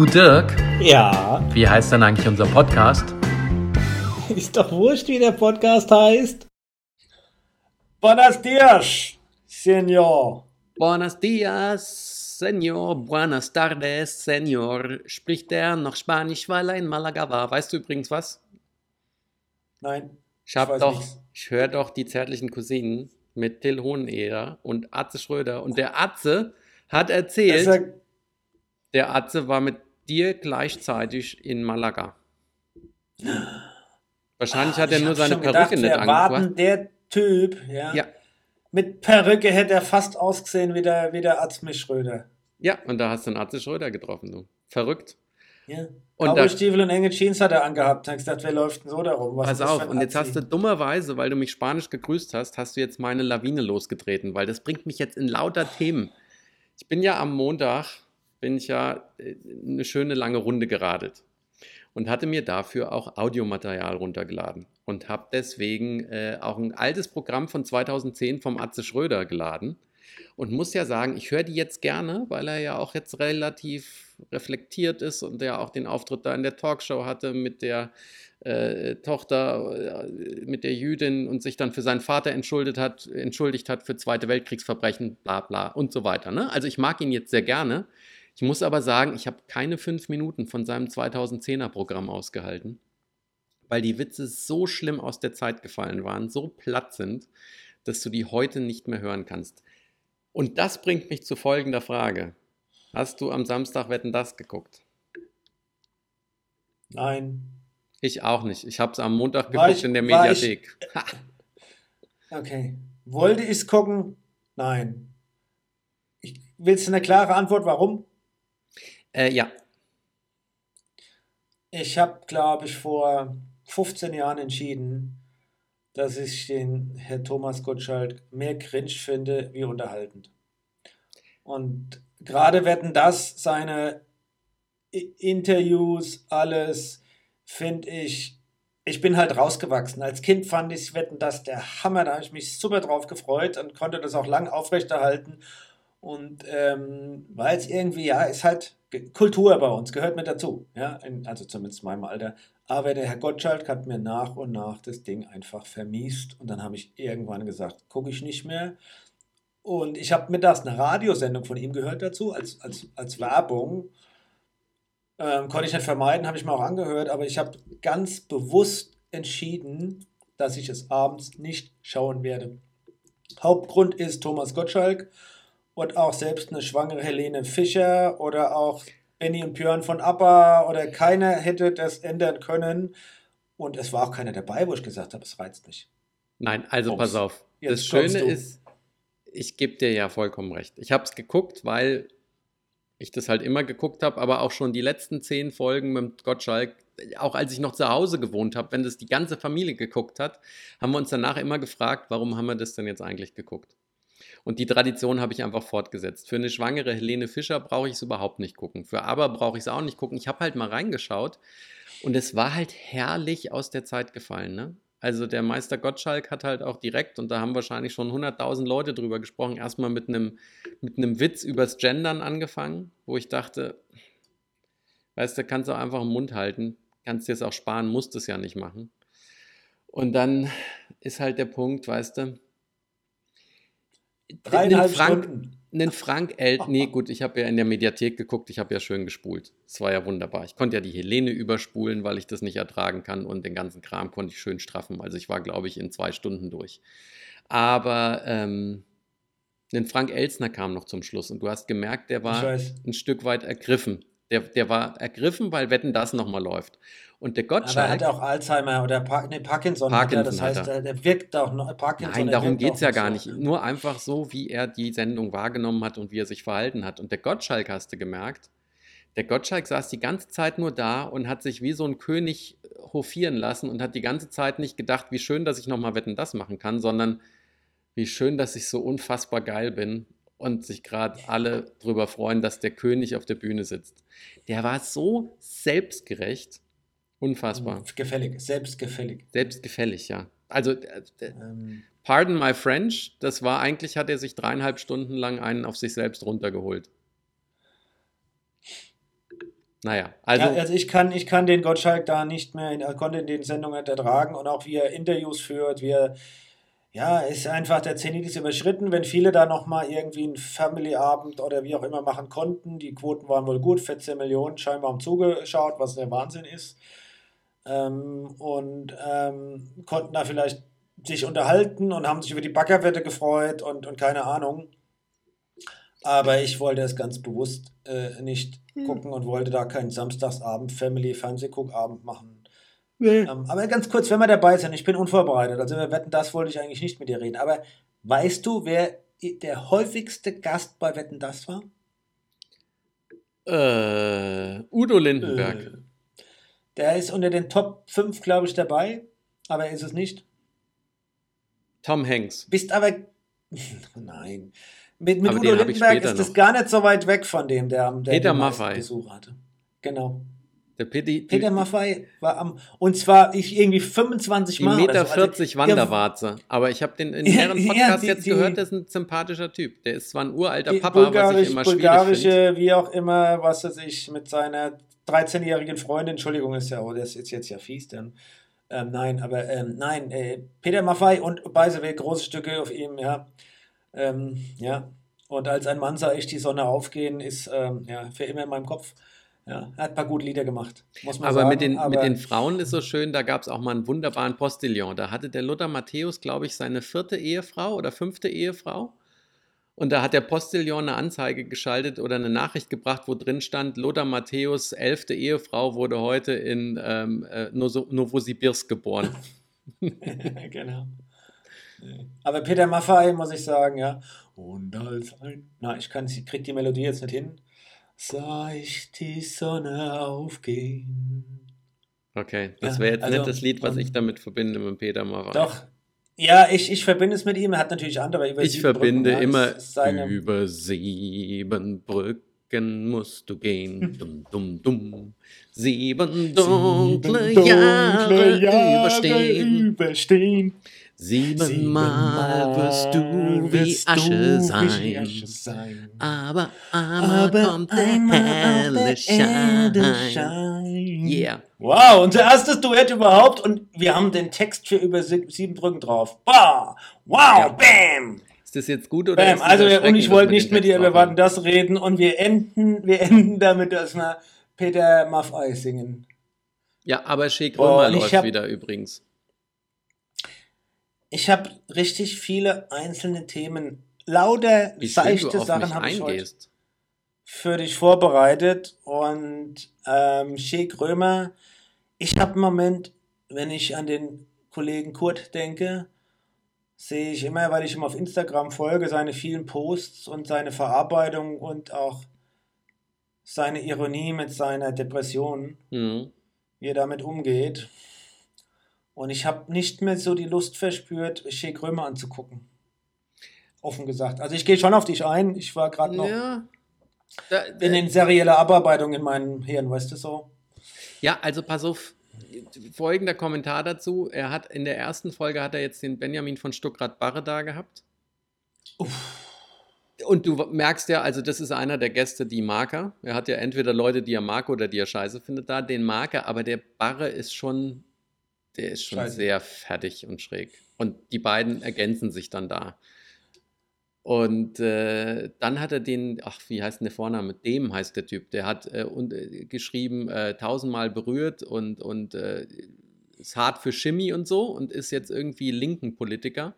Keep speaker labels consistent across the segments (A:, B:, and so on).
A: Du Dirk,
B: Ja,
A: wie heißt denn eigentlich unser Podcast?
B: ist doch wurscht, wie der Podcast heißt. Buenos dias, Senor.
C: Buenos dias, Senor. Buenas tardes, Senor. Spricht er noch Spanisch, weil er in Malaga war? Weißt du übrigens was?
B: Nein,
C: Ich hab
B: weiß
C: doch,
B: nichts.
C: ich höre doch die zärtlichen Cousinen mit Till Hoheneder und Atze Schröder. Und der Atze hat erzählt,
B: ist ja,
C: der Atze war mit dir gleichzeitig in Malaga. Wahrscheinlich hat er nur seine Perücke
B: gedacht,
C: nicht angebracht.
B: der Typ, ja?
C: Ja,
B: Mit Perücke hätte er fast ausgesehen wie der, wie der Azmi Schröder.
C: ja, und da hast du einen Atze Schröder getroffen, du. Verrückt.
B: Ja.
C: Und da-
B: Stiefel und enge Jeans hat er angehabt. Da hab ich gesagt, wer läuft denn so darum? Was
C: Pass auf, und jetzt hast du dummerweise, weil du mich spanisch gegrüßt hast, hast du jetzt meine Lawine losgetreten, weil das bringt mich jetzt in lauter Themen. Ich bin ja am Montag, bin ich ja äh, eine schöne lange Runde geradelt und hatte mir dafür auch Audiomaterial runtergeladen und habe deswegen äh, auch ein altes Programm von 2010 vom Atze Schröder geladen und muss ja sagen, ich höre die jetzt gerne, weil er ja auch jetzt relativ reflektiert ist und der auch den Auftritt da in der Talkshow hatte mit der äh, Tochter, äh, mit der Jüdin und sich dann für seinen Vater entschuldigt hat, entschuldigt hat für Zweite Weltkriegsverbrechen, bla bla und so weiter. Ne? Also ich mag ihn jetzt sehr gerne. Ich muss aber sagen, ich habe keine fünf Minuten von seinem 2010er Programm ausgehalten, weil die Witze so schlimm aus der Zeit gefallen waren, so platt sind, dass du die heute nicht mehr hören kannst. Und das bringt mich zu folgender Frage. Hast du am Samstag Wetten das geguckt?
B: Nein.
C: Ich auch nicht. Ich habe es am Montag geguckt
B: ich-
C: in der
B: ich-
C: Mediathek. Ha.
B: Okay. Wollte ich es gucken? Nein. Ich, willst du eine klare Antwort, warum?
C: Äh, ja,
B: Ich habe, glaube ich, vor 15 Jahren entschieden, dass ich den Herr Thomas Gottschalk mehr cringe finde wie unterhaltend. Und gerade wetten das, seine Interviews, alles, finde ich, ich bin halt rausgewachsen. Als Kind fand ich wetten das der Hammer, da habe ich mich super drauf gefreut und konnte das auch lang aufrechterhalten. Und ähm, weil es irgendwie, ja, ist halt Kultur bei uns, gehört mit dazu. Ja, also zumindest in meinem Alter. Aber der Herr Gottschalk hat mir nach und nach das Ding einfach vermiest. Und dann habe ich irgendwann gesagt, gucke ich nicht mehr. Und ich habe mittags eine Radiosendung von ihm gehört dazu, als, als, als Werbung. Ähm, konnte ich nicht vermeiden, habe ich mir auch angehört, aber ich habe ganz bewusst entschieden, dass ich es abends nicht schauen werde. Hauptgrund ist Thomas Gottschalk und auch selbst eine schwangere Helene Fischer oder auch Benny und Björn von ABBA oder keiner hätte das ändern können. Und es war auch keiner dabei, wo ich gesagt habe, es reizt mich.
C: nein, also
B: Ups.
C: pass auf.
B: Jetzt
C: das Schöne ist, ich gebe dir ja vollkommen recht. Ich habe es geguckt, weil ich das halt immer geguckt habe, aber auch schon die letzten zehn Folgen mit Gottschalk, auch als ich noch zu Hause gewohnt habe, wenn das die ganze Familie geguckt hat, haben wir uns danach immer gefragt, warum haben wir das denn jetzt eigentlich geguckt? Und die Tradition habe ich einfach fortgesetzt. Für eine schwangere Helene Fischer brauche ich es überhaupt nicht gucken. Für Aber brauche ich es auch nicht gucken. Ich habe halt mal reingeschaut und es war halt herrlich aus der Zeit gefallen. Ne? Also der Meister Gottschalk hat halt auch direkt, und da haben wahrscheinlich schon 100.000 Leute drüber gesprochen, erstmal mit einem mit einem Witz übers Gendern angefangen, wo ich dachte, weißt du, kannst du auch einfach im Mund halten, kannst dir es auch sparen, musst es ja nicht machen. Und dann ist halt der Punkt, weißt du,
B: Dreieinhalb
C: Frank,
B: Stunden.
C: einen Frank El, nee, gut, ich habe ja in der Mediathek geguckt, ich habe ja schön gespult. Es war ja wunderbar. Ich konnte ja die Helene überspulen, weil ich das nicht ertragen kann und den ganzen Kram konnte ich schön straffen. Also ich war, glaube ich, in zwei Stunden durch. Aber ähm, ein Frank Elsner kam noch zum Schluss und du hast gemerkt, der war ein Stück weit ergriffen. Der, der war ergriffen, weil Wetten das nochmal läuft. Und der
B: Aber er
C: Gottschalk.
B: hat auch Alzheimer oder Par nee, Parkinson. hat er.
C: Parkinson
B: das heißt,
C: er.
B: er der wirkt auch noch. Parkinson,
C: Nein,
B: er
C: darum geht es ja gar
B: so.
C: nicht. Nur einfach so, wie er die Sendung wahrgenommen hat und wie er sich verhalten hat. Und der Gottschalk, hast du gemerkt, der Gottschalk saß die ganze Zeit nur da und hat sich wie so ein König hofieren lassen und hat die ganze Zeit nicht gedacht, wie schön, dass ich nochmal Wetten das machen kann, sondern wie schön, dass ich so unfassbar geil bin und sich gerade alle drüber freuen, dass der König auf der Bühne sitzt. Der war so selbstgerecht, unfassbar.
B: Gefällig, selbstgefällig.
C: Selbstgefällig, ja. Also, äh, äh,
B: Ähm,
C: Pardon my French, das war eigentlich, hat er sich dreieinhalb Stunden lang einen auf sich selbst runtergeholt. Naja,
B: Also, ja, also ich kann, ich kann den Gottschalk da nicht mehr, er konnte in den Sendungen nicht ertragen und auch wie er Interviews führt, wie er, ja, ist einfach, der Zenit ist überschritten, wenn viele da nochmal irgendwie einen Family-Abend oder wie auch immer machen konnten, die Quoten waren wohl gut, 14 Millionen scheinbar haben zugeschaut, was der Wahnsinn ist, ähm, und ähm, konnten da vielleicht sich unterhalten und haben sich über die Baggerwette gefreut und, und keine Ahnung. Aber ich wollte es ganz bewusst äh, nicht gucken und wollte da keinen Samstagsabend Family Fernsehguckabend machen.
C: Nee.
B: Ähm, aber ganz kurz, wenn wir dabei sind, ich bin unvorbereitet. Also wir Wetten, das wollte ich eigentlich nicht mit dir reden. Aber weißt du, wer der häufigste Gast bei Wetten das war?
C: äh, Udo Lindenberg.
B: Äh, Der ist unter den Top 5, glaube ich, dabei, aber er ist es nicht.
C: Tom Hanks.
B: Bist aber. Nein. Mit, mit Udo Lindenberg ist das
C: noch.
B: gar nicht so weit weg von dem, der, am- der
C: Peter Maffay.
B: Besucher hatte. Genau.
C: Der Peti,
B: Peter Maffay war am. Und zwar ich irgendwie 25
C: die
B: Mal. oder
C: Meter
B: so. Also,
C: 40 Wanderwarze. Aber ich habe den in
B: Ja,
C: mehreren
B: ja,
C: Podcasts
B: die-
C: jetzt
B: die-
C: gehört, der ist ein sympathischer Typ. Der ist zwar ein uralter Papa, was ich
B: Bulgarisch,
C: immer
B: bulgarische, wie auch immer, was er sich mit seiner 13-jährigen Freundin, Entschuldigung, ist ja, oh, das ist jetzt ja fies, dann. Ähm, nein, aber ähm, nein, äh, Peter Maffay und by the way, große Stücke auf ihm, ja. Ähm, ja. Und als ein Mann sah ich die Sonne aufgehen, ist ähm, ja für immer in meinem Kopf. Ja, er hat ein paar gute Lieder gemacht, muss man
C: Aber
B: sagen.
C: mit den,
B: aber
C: mit den Frauen ist so schön, da gab es auch mal einen wunderbaren Postillon. Da hatte der Lothar Matthäus, glaube ich, seine vierte Ehefrau oder fünfte Ehefrau. Und da hat der Postillon eine Anzeige geschaltet oder eine Nachricht gebracht, wo drin stand, Lothar Matthäus, elfte Ehefrau, wurde heute in ähm, äh, Novosibirsk geboren.
B: genau. Aber Peter Maffay, muss ich sagen, ja. Und als ein. Na, ich kann, ich krieg die Melodie jetzt nicht hin. Sah ich die Sonne aufgehen.
C: Okay, das
B: Ja,
C: wäre jetzt
B: also,
C: nicht das Lied, was ich
B: ähm,
C: damit verbinde mit Peter Maffay.
B: Doch. Ja, ich, ich verbinde es mit ihm. Er hat natürlich andere über
C: Ich
B: sieben
C: verbinde
B: Brücken, ja,
C: immer,
B: seine,
C: über sieben Brücken musst du gehen, dumm, dumm, dumm. Sieben dunkle, Jahre, überstehen.
B: überstehen.
C: Siebenmal wirst du wie Asche sein. Aber einmal
B: Aber
C: kommt der helle Schein. Yeah.
B: Wow, unser erstes Duett überhaupt und wir haben den Text für über sie- sieben Brücken drauf. Bah, wow, bam,
C: Ist das jetzt gut oder
B: bam. Also und ich wollte nicht mit dir über? Warten das reden und wir enden, wir enden damit, dass wir Peter Maffei singen.
C: Ja, aber
B: und ich
C: läuft wieder übrigens.
B: Ich habe richtig viele einzelne Themen, lauter
C: Wie
B: seichte Sachen habe ich heute für dich vorbereitet und ähm, Shea Krömer, ich habe im Moment, wenn ich an den Kollegen Kurt denke, sehe ich immer, weil ich ihm auf Instagram folge, seine vielen Posts und seine Verarbeitung und auch seine Ironie mit seiner Depression,
C: Mhm.
B: wie er damit umgeht. Und ich habe nicht mehr so die Lust verspürt, Shea Krömer anzugucken. Offen gesagt. Also ich gehe schon auf dich ein. Ich war gerade noch
C: Ja. Da,
B: in den serielle Abarbeitung in meinem Hirn, weißt du so?
C: Ja, also pass auf. Folgender Kommentar dazu. Er hat in der ersten Folge hat er jetzt den Benjamin von Stuckrad-Barre da gehabt. Und du merkst ja, also das ist einer der Gäste, die mag er. Er hat ja entweder Leute, die er mag oder die er scheiße findet da. Den mag er, aber der Barre ist schon, der ist schon
B: Scheiße.
C: sehr fertig und schräg. Und die beiden ergänzen sich dann da. Und äh, dann hat er den, ach, wie heißt denn der Vorname? Dem heißt der Typ. Der hat äh, und, äh, geschrieben, äh, tausendmal berührt und, und äh, ist hart für Chemie und so und ist jetzt irgendwie linken Politiker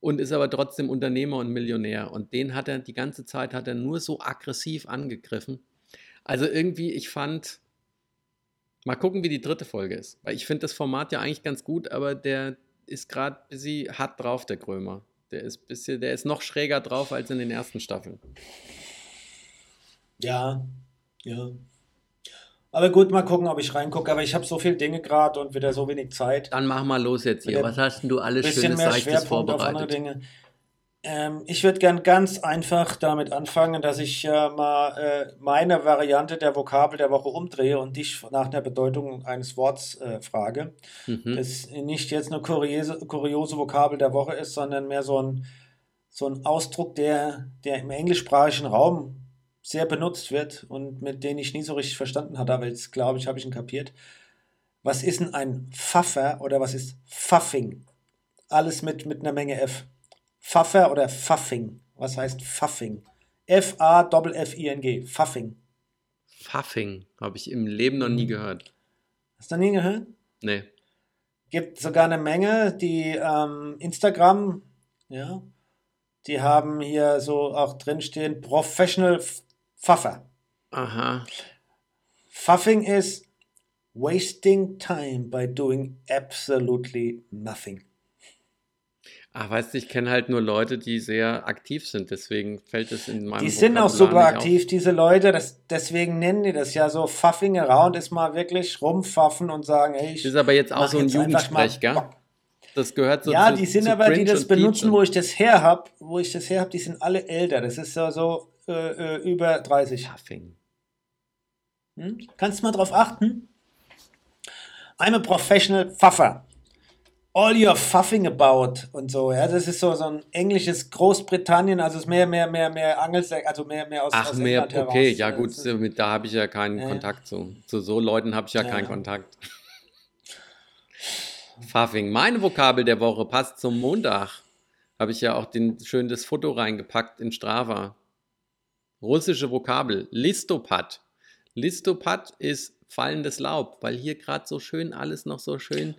C: und ist aber trotzdem Unternehmer und Millionär. Und den hat er die ganze Zeit hat er nur so aggressiv angegriffen. Also irgendwie, ich fand, mal gucken, wie die dritte Folge ist. Weil ich finde das Format ja eigentlich ganz gut, aber der ist gerade ein bisschen hart drauf, der Krömer. Der ist, bisschen, der ist noch schräger drauf als in den ersten Staffeln.
B: Ja, ja. Aber gut, mal gucken, ob ich reingucke. Aber ich habe so viele Dinge gerade und wieder so wenig Zeit.
C: Dann mach mal los jetzt hier. Was hast denn du alles
B: bisschen
C: Schönes,
B: mehr
C: Seichtes
B: Schwerpunkt auf andere
C: vorbereitet?
B: Ähm, ich würde gern ganz einfach damit anfangen, dass ich äh, mal äh, meine Variante der Vokabel der Woche umdrehe und dich nach der Bedeutung eines Worts äh, frage.
C: Mhm.
B: Das nicht jetzt eine kuriose, kuriose Vokabel der Woche ist, sondern mehr so ein, so ein Ausdruck, der, der im englischsprachigen Raum sehr benutzt wird und mit denen ich nie so richtig verstanden hatte, aber jetzt glaube ich, habe ich ihn kapiert. Was ist denn ein Pfaffer oder was ist Pfaffing? Alles mit, mit einer Menge F. Pfaffer oder Pfaffing? Was heißt Pfaffing? F-A-F-F-I-N-G. Pfaffing.
C: Pfaffing habe ich im Leben noch nie gehört.
B: Hast du noch nie gehört?
C: Nee.
B: Gibt sogar eine Menge, die ähm, Instagram, ja, die haben hier so auch drinstehen, Professional Pfaffer.
C: Aha.
B: Pfaffing ist wasting time by doing absolutely nothing.
C: Ach, weißt du, ich kenne halt nur Leute, die sehr aktiv sind, deswegen fällt es in meinem
B: Die sind auch super aktiv, diese Leute, das, deswegen nennen die das ja so Pfaffing around, ist mal wirklich rumpfaffen und sagen, hey,
C: Auf.
B: ich
C: Das ist aber jetzt auch so ein Jugendsprech, gell? Das gehört so
B: ja,
C: zu
B: die sind aber, die
C: Cringe
B: das
C: und Peach
B: benutzen, wo ich das her hab, wo ich das her hab, die sind alle älter. Das ist ja so äh, äh, über 30.
C: Pfaffing.
B: Hm? Kannst du mal drauf achten? I'm a professional Pfaffer. All your fuffing about und so. Ja, das ist so, so ein englisches Großbritannien, also es ist mehr, mehr, mehr, mehr Angelsächsisch, also mehr, mehr aus,
C: Ach,
B: aus
C: mehr,
B: England
C: okay,
B: heraus.
C: ja gut, mit- da habe ich ja keinen
B: Ja.
C: Kontakt zu. Zu so Leuten habe ich ja,
B: Ja,
C: keinen. Kontakt. Pfaffing. Meine Vokabel der Woche passt zum Montag. Habe ich ja auch den, schön das Foto reingepackt in Strava. Russische Vokabel. Listopad. Listopad ist fallendes Laub, weil hier gerade so schön alles noch so schön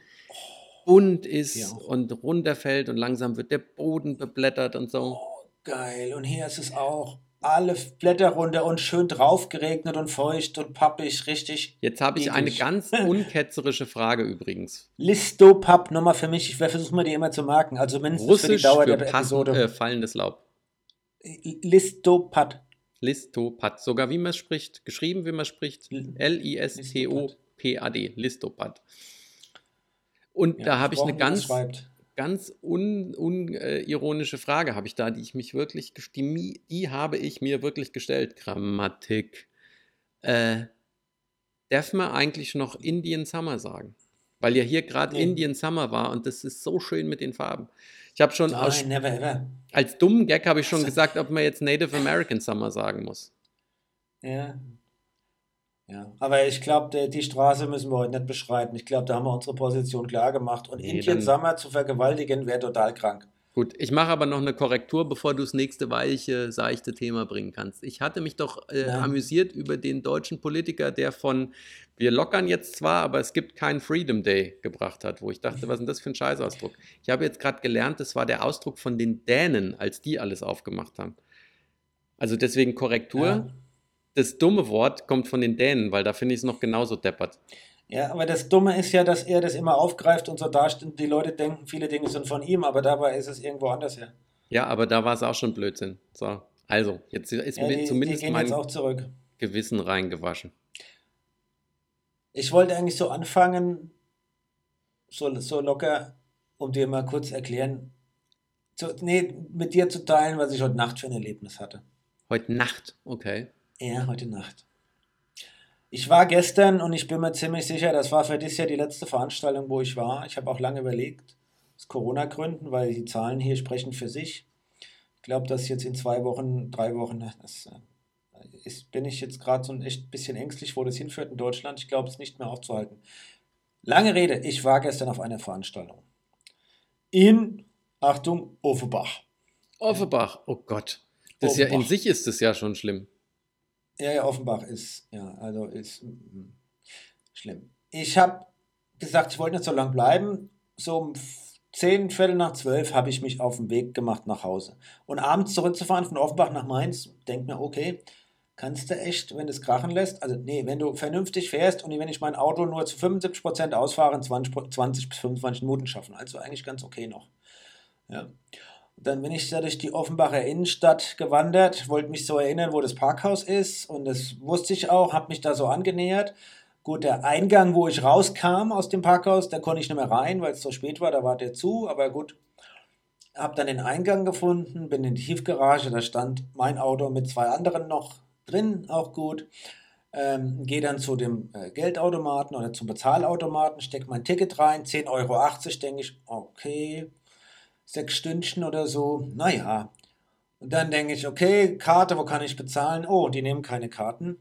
C: bunt ist und runterfällt und langsam wird der Boden beblättert und so.
B: Oh, geil. Und hier ist es auch. Alle Blätter runter und schön drauf geregnet und feucht und pappig, richtig.
C: Jetzt habe ich eine ganz unketzerische Frage übrigens.
B: Listopap Nummer für mich. Ich versuche mir die immer zu merken. Also mindestens für die
C: Russisch
B: Dauer
C: für
B: der
C: passend,
B: Episode.
C: äh, fallendes Laub.
B: Listopad.
C: Listopad. Sogar wie man es spricht. Geschrieben, wie man es spricht.
B: L-
C: L-I-S-T-O-P-A-D. Listopad. Und
B: Ja,
C: da habe ich eine ganz, ganz unironische un, äh, Frage, habe ich da, die ich mich wirklich, die, die habe ich mir wirklich gestellt. Grammatik. Äh, darf man eigentlich noch Indian Summer sagen? Weil ja hier gerade
B: Nee.
C: Indian Summer war und das ist so schön mit den Farben. Ich habe schon aus
B: Nein, never ever.
C: als dummen Gag habe ich schon
B: Also-
C: gesagt, ob man jetzt Native American Summer sagen muss.
B: Ja. Ja, aber ich glaube, die Straße müssen wir heute nicht beschreiten. Ich glaube, da haben wir unsere Position klar gemacht. Und
C: Nee,
B: Indian
C: dann-
B: Summer zu vergewaltigen, wäre total krank.
C: Gut, ich mache aber noch eine Korrektur, bevor du das nächste weiche, seichte Thema bringen kannst. Ich hatte mich doch äh, amüsiert über den deutschen Politiker, der von wir lockern jetzt zwar, aber es gibt keinen Freedom Day gebracht hat, wo ich dachte, was ist denn das für ein Scheißausdruck? Ich habe jetzt gerade gelernt, das war der Ausdruck von den Dänen, als die alles aufgemacht haben. Also deswegen Korrektur.
B: Ja.
C: Das dumme Wort kommt von den Dänen, weil da finde ich es noch genauso deppert.
B: Ja, aber das Dumme ist ja, dass er das immer aufgreift und so und Die Leute denken, viele Dinge sind von ihm, aber dabei ist es irgendwo anders her.
C: Ja, aber da war es auch schon Blödsinn. So, also, jetzt ist
B: Ja,
C: mir
B: die, die
C: zumindest
B: gehen
C: mein
B: jetzt auch zurück.
C: Gewissen reingewaschen.
B: Ich wollte eigentlich so anfangen, so, so locker, um dir mal kurz erklären, zu, nee, mit dir zu teilen, was ich heute Nacht für ein Erlebnis hatte.
C: Heute Nacht, okay.
B: Ja, heute Nacht. Ich war gestern und ich bin mir ziemlich sicher, das war für dieses Jahr die letzte Veranstaltung, wo ich war. Ich habe auch lange überlegt, aus Corona-Gründen, weil die Zahlen hier sprechen für sich. Ich glaube, dass jetzt in zwei Wochen, drei Wochen, das äh, ist, bin ich jetzt gerade so ein echt bisschen ängstlich, wo das hinführt in Deutschland. Ich glaube, es nicht mehr aufzuhalten. Lange Rede, ich war gestern auf einer Veranstaltung. In, Achtung, Offenbach.
C: Offenbach, oh Gott. Das ist ja in
B: Offenbach.
C: sich ist das ja schon schlimm.
B: Ja, ja, Offenbach ist, ja, also ist mm, schlimm. Ich habe gesagt, ich wollte nicht so lange bleiben. So um 10, Viertel nach 12 habe ich mich auf den Weg gemacht nach Hause. Und abends zurückzufahren von Offenbach nach Mainz, denk mir, okay, kannst du echt, wenn du es krachen lässt, also nee, wenn du vernünftig fährst und wenn ich mein Auto nur zu 75% ausfahre, in 20, Pro- 20 bis 25 Minuten schaffen. Also eigentlich ganz okay noch. Ja. Dann bin ich da durch die Offenbacher Innenstadt gewandert, wollte mich so erinnern, wo das Parkhaus ist und das wusste ich auch, habe mich da so angenähert. Gut, der Eingang, wo ich rauskam aus dem Parkhaus, da konnte ich nicht mehr rein, weil es so spät war, da war der zu, aber gut. Habe dann den Eingang gefunden, bin in die Tiefgarage, da stand mein Auto mit zwei anderen noch drin, auch gut. Ähm, Gehe dann zu dem äh, Geldautomaten oder zum Bezahlautomaten, stecke mein Ticket rein, 10,80 Euro, denke ich, okay, sechs Stündchen oder so, naja. Und dann denke ich, okay, Karte, wo kann ich bezahlen? Oh, die nehmen keine Karten.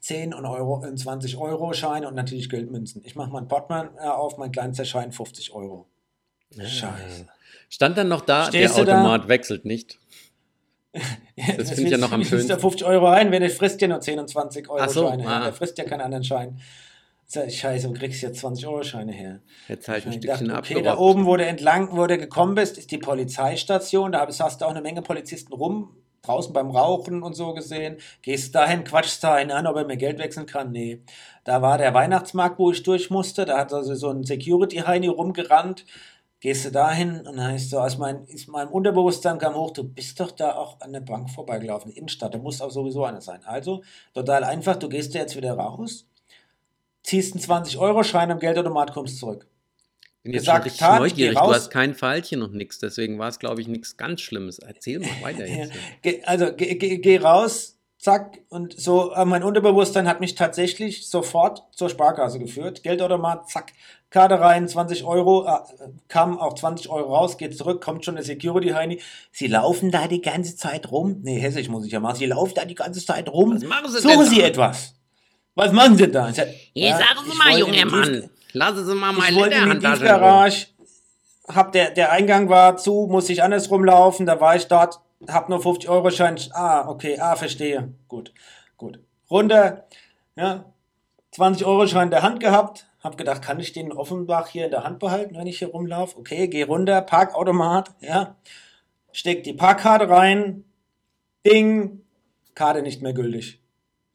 B: 10 und, Euro, 20 Euro Scheine und natürlich Geldmünzen. Ich mache mein Portemonnaie auf, mein kleinster Schein 50 Euro. Scheiße.
C: Stand dann noch da,
B: Stehst
C: der
B: du da?
C: Automat wechselt nicht. Das finde ich ja noch am schönsten.
B: Da 50 Euro ein, wenn der frisst ja nur 10 und 20 Euro
C: so,
B: Scheine.
C: ah.
B: Der frisst ja keinen anderen Schein. Scheiße, wo kriegst du jetzt 20 Euro Scheine her?
C: Jetzt halt ein
B: Ich
C: Stückchen
B: dachte, okay, da oben, wo du entlang, wo du gekommen bist, ist die Polizeistation. Da hast du auch eine Menge Polizisten rum, draußen beim Rauchen und so gesehen. Gehst dahin, quatschst da einen an, ob er mir Geld wechseln kann. Nee. Da war der Weihnachtsmarkt, wo ich durch musste. Da hat also so ein Security-Heini rumgerannt. Gehst du dahin und dann heißt so, aus mein, ist meinem Unterbewusstsein kam hoch, du bist doch da auch an der Bank vorbeigelaufen, Innenstadt, da muss auch sowieso einer sein. Also, total einfach, du gehst da jetzt wieder raus, ziehst einen 20-Euro-Schein am Geldautomat, kommst zurück.
C: bin jetzt
B: gesagt,
C: schon richtig
B: tat,
C: neugierig. Du hast kein Pfeilchen und nichts, deswegen war es, glaube ich, nichts ganz Schlimmes. Erzähl mal weiter jetzt.
B: Also geh, geh, geh raus, zack, und so, äh, mein Unterbewusstsein hat mich tatsächlich sofort zur Sparkasse geführt. Geldautomat, zack, Karte rein, 20 Euro, äh, kam auch 20 Euro raus, geht zurück, kommt schon der Security-Heini. Sie laufen da die ganze Zeit rum. Nee, hessisch muss ich ja machen. Sie laufen da die ganze Zeit rum.
C: Was machen Sie
B: Suchen Sie etwas. Was machen Sie da? Ich sag, ja,
C: sagen Sie
B: ich
C: mal, junger Mann. Lassen Sie mal
B: ich
C: meine Lederhandtasche.
B: Tiefgarage, hab der, der Eingang war zu, muss ich andersrum laufen, da war ich dort, hab nur 50 Euro Schein. Ah, okay, ah, verstehe. Gut, gut. Runter, ja, 20 Euro Schein in der Hand gehabt, hab gedacht, kann ich den Offenbach hier in der Hand behalten, wenn ich hier rumlaufe? Okay, geh runter, Parkautomat, ja, steck die Parkkarte rein, Ding, Karte nicht mehr gültig.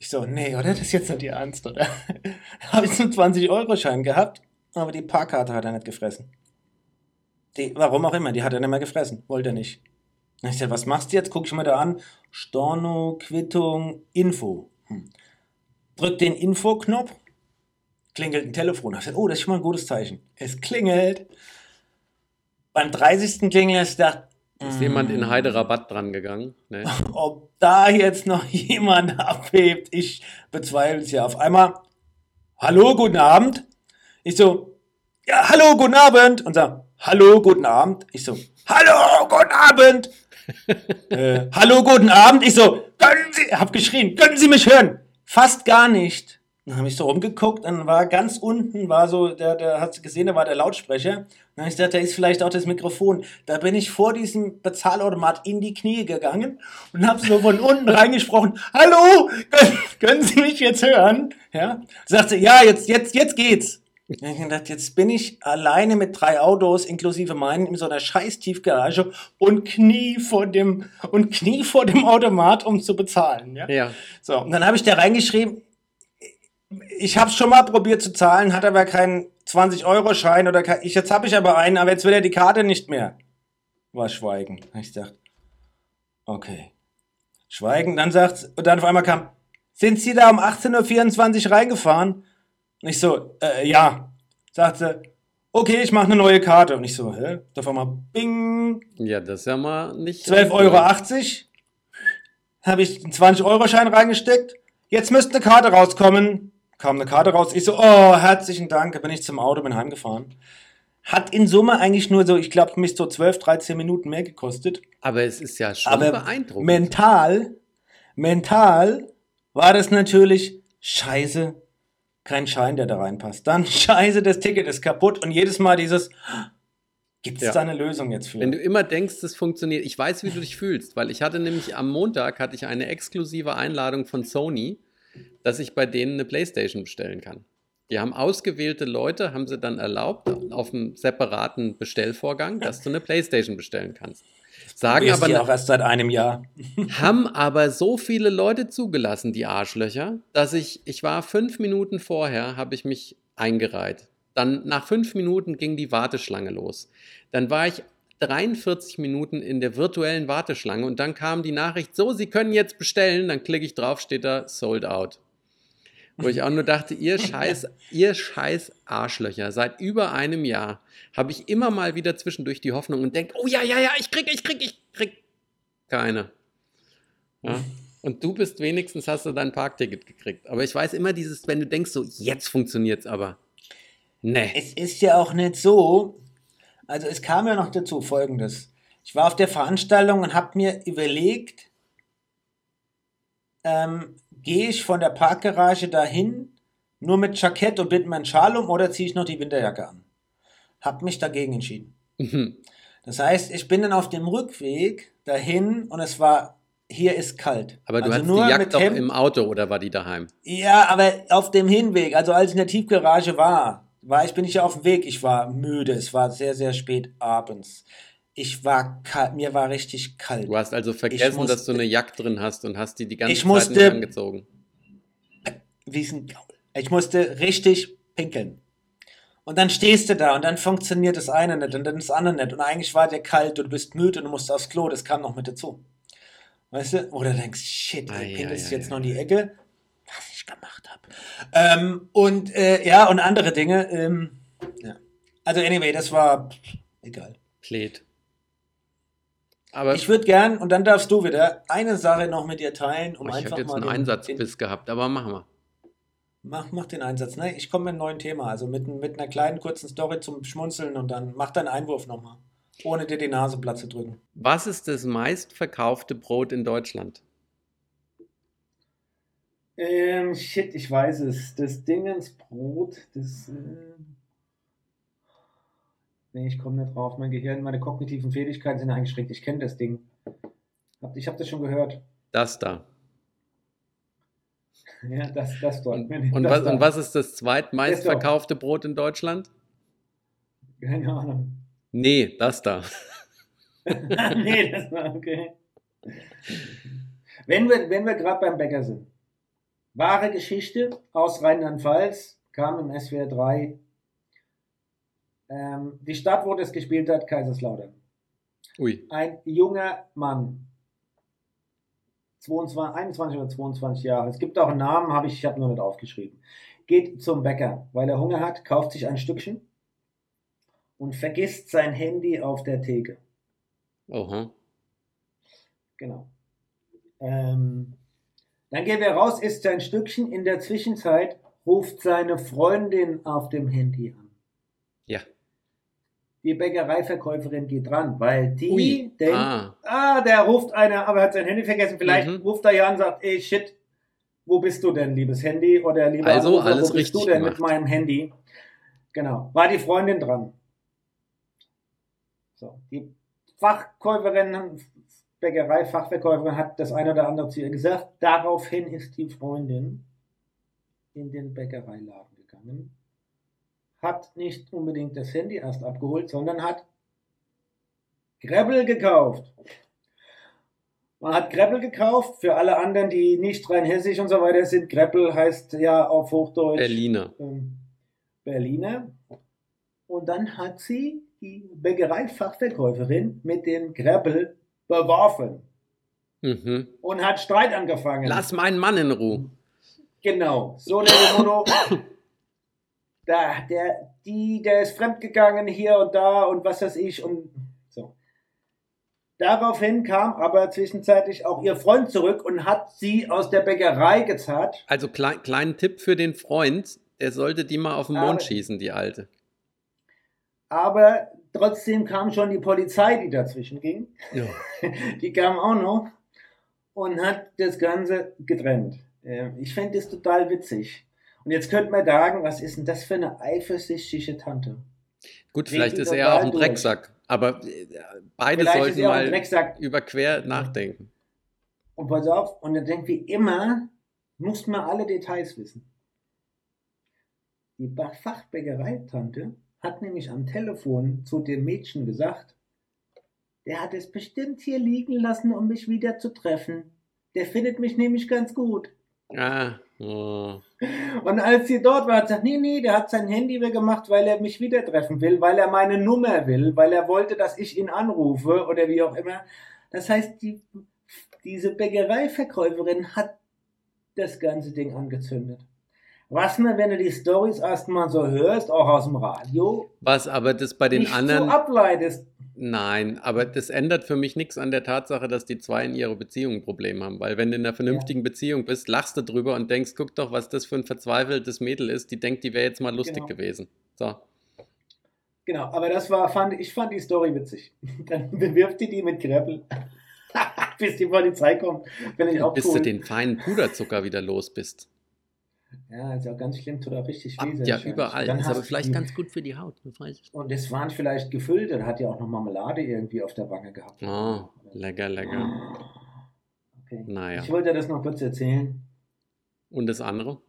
B: Ich so, nee, oder? Das ist jetzt nicht Ihr Ernst, oder? Habe ich so einen 20-Euro-Schein gehabt, aber die Parkkarte hat er nicht gefressen. Die, warum auch immer, die hat er nicht mehr gefressen. Wollte er nicht. Na, Ich sag, was machst du jetzt? Guck ich mir da an. Storno, Quittung, Info. Hm. Drück den Info-Knopf, klingelt ein Telefon. Ich sag, oh, das ist schon mal ein gutes Zeichen. Es klingelt. Beim 30. klingelt es, dachte,
C: Ist jemand in Heiderabatt dran gegangen? Ne?
B: ob da jetzt noch jemand abhebt, ich bezweifle es ja. Auf einmal, hallo, guten Abend. Ich so, ja, hallo, guten Abend. Und sag, hallo, guten Abend. Ich so, hallo, guten Abend. äh, hallo, guten Abend. Ich so, können Sie, hab geschrien, können Sie mich hören? Fast gar nicht. Dann habe ich so rumgeguckt, dann war ganz unten, war so, der, der hat gesehen, da war der Lautsprecher. Dann habe ich gedacht, da ist vielleicht auch das Mikrofon. Da bin ich vor diesem Bezahlautomat in die Knie gegangen und habe so von unten reingesprochen, hallo, können, können Sie mich jetzt hören? Ja, sagte, ja, jetzt, jetzt, jetzt geht's. Dann ich gedacht, jetzt bin ich alleine mit drei Autos, inklusive meinen, in so einer scheiß Tiefgarage und knie vor dem, und knie vor dem Automat, um zu bezahlen. Ja?
C: Ja.
B: So, und dann habe ich da reingeschrieben, ich habe schon mal probiert zu zahlen, hat aber keinen 20-Euro-Schein oder kein, ich, jetzt habe ich aber einen, aber jetzt will er die Karte nicht mehr. War Schweigen. Ich dachte, okay. Schweigen, dann sagt, und dann auf einmal kam, sind Sie da um 18.24 Uhr reingefahren? Und ich so, äh, ja. Sagte, okay, ich mache eine neue Karte. Und ich so, hä? Da einmal, bing,
C: ja, das ist ja mal nicht.
B: 12,80 Euro. Habe ich einen 20-Euro-Schein reingesteckt. Jetzt müsste eine Karte rauskommen. Kam eine Karte raus. Ich so, oh, herzlichen Dank. Da bin ich zum Auto, bin heimgefahren. Hat in Summe eigentlich nur so, ich glaube, mich so 12, 13 Minuten mehr gekostet.
C: Aber es ist ja schon
B: Aber
C: beeindruckend.
B: mental, mental war das natürlich scheiße. Kein Schein, der da reinpasst. Dann scheiße, das Ticket ist kaputt. Und jedes Mal dieses, gibt es
C: Ja.
B: da eine Lösung jetzt für?
C: Wenn du immer denkst, es funktioniert, ich weiß, wie du dich fühlst, weil ich hatte nämlich am Montag hatte ich eine exklusive Einladung von Sony, dass ich bei denen eine Playstation bestellen kann. Die haben ausgewählte Leute, haben sie dann erlaubt, auf einem separaten Bestellvorgang, dass du eine Playstation bestellen kannst. Sagen aber,
B: die auch erst seit einem Jahr.
C: haben aber so viele Leute zugelassen, die Arschlöcher, dass ich, ich war fünf Minuten vorher, habe ich mich eingereiht. Dann nach fünf Minuten ging die Warteschlange los. Dann war ich 43 Minuten in der virtuellen Warteschlange und dann kam die Nachricht, so, Sie können jetzt bestellen. Dann klicke ich drauf, steht da Sold Out. Wo ich auch nur dachte, ihr scheiß, ihr scheiß Arschlöcher, seit über einem Jahr habe ich immer mal wieder zwischendurch die Hoffnung und denke, oh ja, ja, ja, ich krieg, ich krieg, ich krieg keine. Ja. Und du bist wenigstens, hast du dein Parkticket gekriegt. Aber ich weiß immer dieses, wenn du denkst, so, jetzt funktioniert's aber. Nee.
B: Es ist ja auch nicht so, also es kam ja noch dazu folgendes. Ich war auf der Veranstaltung und habe mir überlegt, ähm, gehe ich von der Parkgarage dahin nur mit Jackett und bitte meinen Schal um oder ziehe ich noch die Winterjacke an? Hab mich dagegen entschieden.
C: Mhm.
B: Das heißt, ich bin dann auf dem Rückweg dahin und es war, hier ist kalt.
C: Aber du
B: Also
C: hattest
B: nur
C: die Jagd
B: mit
C: doch im Auto oder war die daheim?
B: Ja, aber auf dem Hinweg, also als ich in der Tiefgarage war, war ich, bin ich ja auf dem Weg. Ich war müde. Es war sehr, sehr spät abends. Ich war kalt. Mir war richtig kalt.
C: Du hast also vergessen,
B: musste-
C: dass du eine Jagd drin hast und hast die die ganze Zeit
B: musste-
C: nicht angezogen.
B: Wie ist ein Gaul. Ich musste richtig pinkeln. Und dann stehst du da und dann funktioniert das eine nicht und dann das andere nicht. Und eigentlich war dir kalt und du bist müde und du musst aufs Klo. Das kam noch mit dazu. Weißt du? Oder denkst, shit, ey, pinkelst
C: ei,
B: du jetzt
C: ei,
B: noch in die Ecke? Was ich gemacht habe. Ähm, und äh, ja, und andere Dinge. Ähm, ja. Also anyway, das war egal.
C: Plät. Aber
B: Ich würde gern, und dann darfst du wieder, eine Sache noch mit dir teilen, um
C: Oh, ich
B: einfach
C: hätte jetzt
B: mal
C: einen Einsatzbiss gehabt, aber machen wir.
B: mach, mach den Einsatz. Ne? Ich komme mit einem neuen Thema, also mit, mit einer kleinen kurzen Story zum Schmunzeln und dann mach deinen Einwurf nochmal, ohne dir die Nase platt zu drücken.
C: Was ist das meistverkaufte Brot in Deutschland?
B: Ähm, shit, ich weiß es. Das Dingensbrot, das. Äh... Nee, ich komme nicht drauf. Mein Gehirn, meine kognitiven Fähigkeiten sind eingeschränkt. Ich kenne das Ding. Ich habe das schon gehört.
C: Das da.
B: Ja, das, das dort.
C: Und,
B: Nee,
C: und,
B: das
C: was,
B: da.
C: und was ist das zweitmeistverkaufte Brot in Deutschland?
B: Keine Ahnung.
C: Nee, das da.
B: nee, das war okay. Wenn wir, wenn wir gerade beim Bäcker sind. Wahre Geschichte aus Rheinland-Pfalz kam im SWR 3. Ähm, die Stadt, wo das gespielt hat, Kaiserslautern.
C: Ui.
B: Ein junger Mann. 22, 21 oder 22 Jahre. Es gibt auch einen Namen, habe ich, ich habe nur nicht aufgeschrieben. Geht zum Bäcker, weil er Hunger hat, kauft sich ein Stückchen und vergisst sein Handy auf der Theke.
C: Oha.
B: Genau. Ähm, dann geht er raus, isst sein Stückchen. In der Zwischenzeit ruft seine Freundin auf dem Handy an.
C: Ja.
B: Die Bäckereiverkäuferin geht dran, weil die
C: Ui.
B: denkt,
C: Ah.
B: ah, der ruft einer, aber hat sein Handy vergessen. Vielleicht
C: Mhm.
B: ruft er ja an und sagt, ey, shit, wo bist du denn, liebes Handy? Oder lieber
C: Also
B: Anrufer,
C: alles
B: wo bist du denn mit
C: gemacht.
B: meinem Handy? Genau. War die Freundin dran. So, die Fachkäuferin, Bäckerei-Fachverkäuferin hat das eine oder andere zu ihr gesagt. Daraufhin ist die Freundin in den Bäckereiladen gegangen, hat nicht unbedingt das Handy erst abgeholt, sondern hat Grebbel gekauft. Man hat Greppel gekauft. Für alle anderen, die nicht rein hessisch und so weiter sind, Greppel heißt ja auf Hochdeutsch
C: Berliner.
B: ähm, Berliner. Und dann hat sie die Bäckereifachverkäuferin mit den Greppel beworfen
C: Mhm.
B: und hat Streit angefangen.
C: Lass meinen Mann in Ruhe.
B: Genau. So der Mono. Da, der, die, der ist fremdgegangen hier und da und was weiß ich und so. Daraufhin kam aber zwischenzeitlich auch ihr Freund zurück und hat sie aus der Bäckerei gezerrt.
C: Also klein, kleinen Tipp für den Freund, der sollte die mal auf den
B: Aber-
C: Mond schießen, die alte.
B: Aber trotzdem kam schon die Polizei, die dazwischen ging.
C: Ja.
B: Die kam auch noch und hat das Ganze getrennt. Ähm, Ich fände das total witzig. Und jetzt könnte man sagen, was ist denn das für eine eifersüchtige Tante?
C: Gut, vielleicht ist er auch ein
B: durch.
C: Drecksack, aber äh, beide
B: Vielleicht
C: sollten mal
B: Drecksack.
C: über quer nachdenken.
B: Und pass auf, und er denkt wie immer, muss man alle Details wissen. Die Fachbäckereitante hat nämlich am Telefon zu dem Mädchen gesagt, der hat es bestimmt hier liegen lassen, um mich wieder zu treffen. Der findet mich nämlich ganz gut.
C: Ah, oh.
B: Und als sie dort war, hat sie gesagt, nee, nee, der hat sein Handy weggemacht, weil er mich wieder treffen will, weil er meine Nummer will, weil er wollte, dass ich ihn anrufe oder wie auch immer. Das heißt, die, diese Bäckereiverkäuferin hat das ganze Ding angezündet. Was man, wenn du die Stories erstmal so hörst, auch aus dem Radio,
C: Was aber das bei den
B: nicht
C: anderen.
B: so ableitest.
C: Nein, aber das ändert für mich nichts an der Tatsache, dass die zwei in ihrer Beziehung ein Problem haben. Weil wenn du in einer vernünftigen Beziehung bist, lachst du drüber und denkst, guck doch, was das für ein verzweifeltes Mädel ist, die denkt, die wäre jetzt mal lustig
B: Genau.
C: gewesen. So.
B: Genau, aber das war, fand, ich fand die Story witzig. Dann bewirft die die mit Greppel, bis die Polizei kommt. Wenn ich auch
C: Bis
B: cool.
C: du den feinen Puderzucker wieder los bist.
B: Ja, ist ja auch ganz schlimm, tut auch richtig weh.
C: Ja, überall.
B: Dann
C: Ist aber vielleicht
B: die-
C: ganz gut für die Haut. das weiß ich.
B: Und es waren vielleicht gefüllt, dann hat ja auch noch Marmelade irgendwie auf der Wange gehabt.
C: Oh, lecker, lecker.
B: Okay.
C: Naja.
B: Ich wollte das noch kurz erzählen.
C: Und das andere?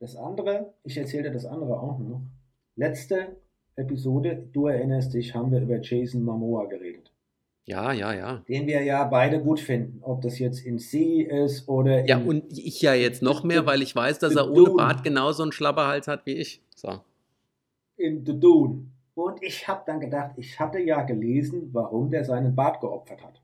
B: Das andere, ich erzähle dir das andere auch noch. Letzte Episode, du erinnerst dich, haben wir über Jason Momoa geredet.
C: Ja, ja, ja.
B: Den wir ja beide gut finden. Ob das jetzt in See ist oder
C: Ja,
B: in,
C: und ich ja jetzt noch mehr, weil ich weiß, dass er ohne. Bart genauso einen Schlabberhals hat wie ich. So.
B: in The Dune. Und ich habe dann gedacht, ich hatte ja gelesen, warum der seinen Bart geopfert hat.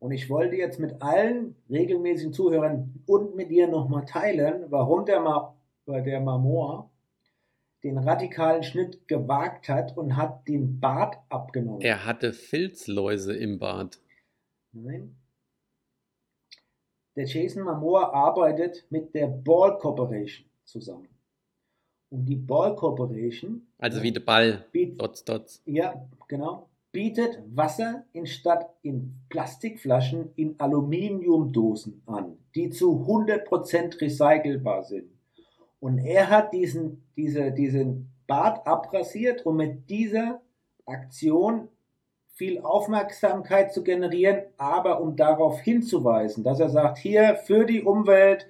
B: Und ich wollte jetzt mit allen regelmäßigen Zuhörern und mit dir nochmal teilen, warum der, Ma der Marmor den radikalen Schnitt gewagt hat und hat den Bart abgenommen.
C: Er hatte Filzläuse im Bart.
B: Nein. Der Jason Momoa arbeitet mit der Ball Corporation zusammen. Und die Ball Corporation
C: Also wie der Ball.
B: biet-
C: Dots, dots.
B: ja, genau, bietet Wasser in statt in Plastikflaschen in Aluminiumdosen an, die zu 100% recycelbar sind. Und er hat diesen, diese, diesen Bart abrasiert, um mit dieser Aktion viel Aufmerksamkeit zu generieren, aber um darauf hinzuweisen, dass er sagt, hier für die Umwelt,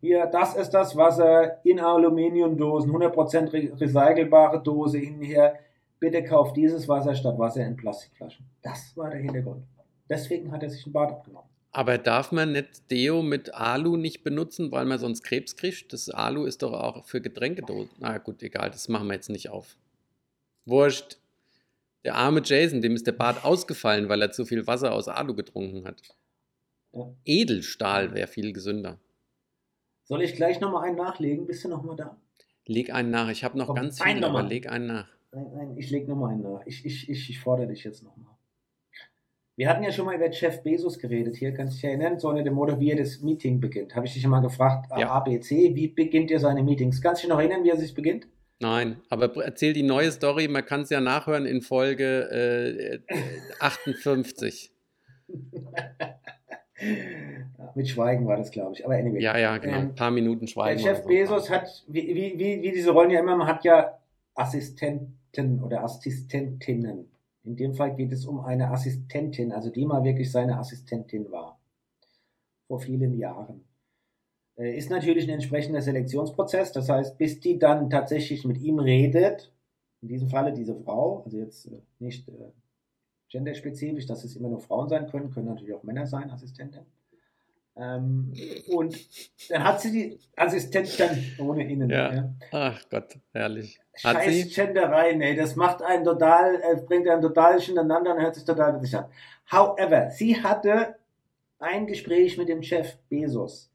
B: hier, das ist das Wasser in Aluminiumdosen, 100% re recycelbare Dose hinher, bitte kauft dieses Wasser statt Wasser in Plastikflaschen. Das war der Hintergrund. Deswegen hat er sich einen Bart abgenommen.
C: Aber darf man nicht Deo mit Alu nicht benutzen, weil man sonst Krebs kriegt? Das Alu ist doch auch für Getränkedosen. Na gut, egal, das machen wir jetzt nicht auf. Wurscht. Der arme Jason, dem ist der Bart ausgefallen, weil er zu viel Wasser aus Alu getrunken hat.
B: Ja.
C: Edelstahl wäre viel gesünder.
B: Soll ich gleich nochmal einen nachlegen? Bist du nochmal da?
C: Leg einen nach. Ich habe noch
B: Komm,
C: ganz viel, aber leg einen nach.
B: Nein, nein, ich leg nochmal einen nach. Ich, ich, ich, ich fordere dich jetzt nochmal. Wir hatten ja schon mal über Jeff Bezos geredet. Hier kannst du dich erinnern, so eine dem Motto, wie er das Meeting beginnt. Habe ich dich immer gefragt,
C: Ja.
B: A, B, C, wie beginnt ihr seine Meetings? Kannst du dich noch erinnern, wie er sich beginnt?
C: Nein, aber erzähl die neue Story. Man kann es ja nachhören in Folge äh, äh, 58.
B: Ja, Mit Schweigen war das, glaube ich. Aber anyway.
C: Ja, ja, genau.
B: Ähm,
C: Ein paar Minuten
B: Der
C: Schweigen.
B: Jeff
C: oder so.
B: Bezos hat, wie, wie, wie diese Rollen ja immer, man hat ja Assistenten oder Assistentinnen. In dem Fall geht es um eine Assistentin, also die mal wirklich seine Assistentin war. Vor vielen Jahren. Äh, Ist natürlich ein entsprechender Selektionsprozess, das heißt, bis die dann tatsächlich mit ihm redet, in diesem Falle diese Frau, also jetzt äh, nicht äh, genderspezifisch, dass es immer nur Frauen sein können, können natürlich auch Männer sein, Assistenten. Ähm, und dann hat sie die Assistentin ohne innen.
C: Ja. Ach Gott, herrlich. Hat
B: Scheiß
C: sie?
B: Genderei, nee, das macht einen total, äh, bringt einen total durcheinander und hört sich total witzig an. However, sie hatte ein Gespräch mit dem Chef Bezos,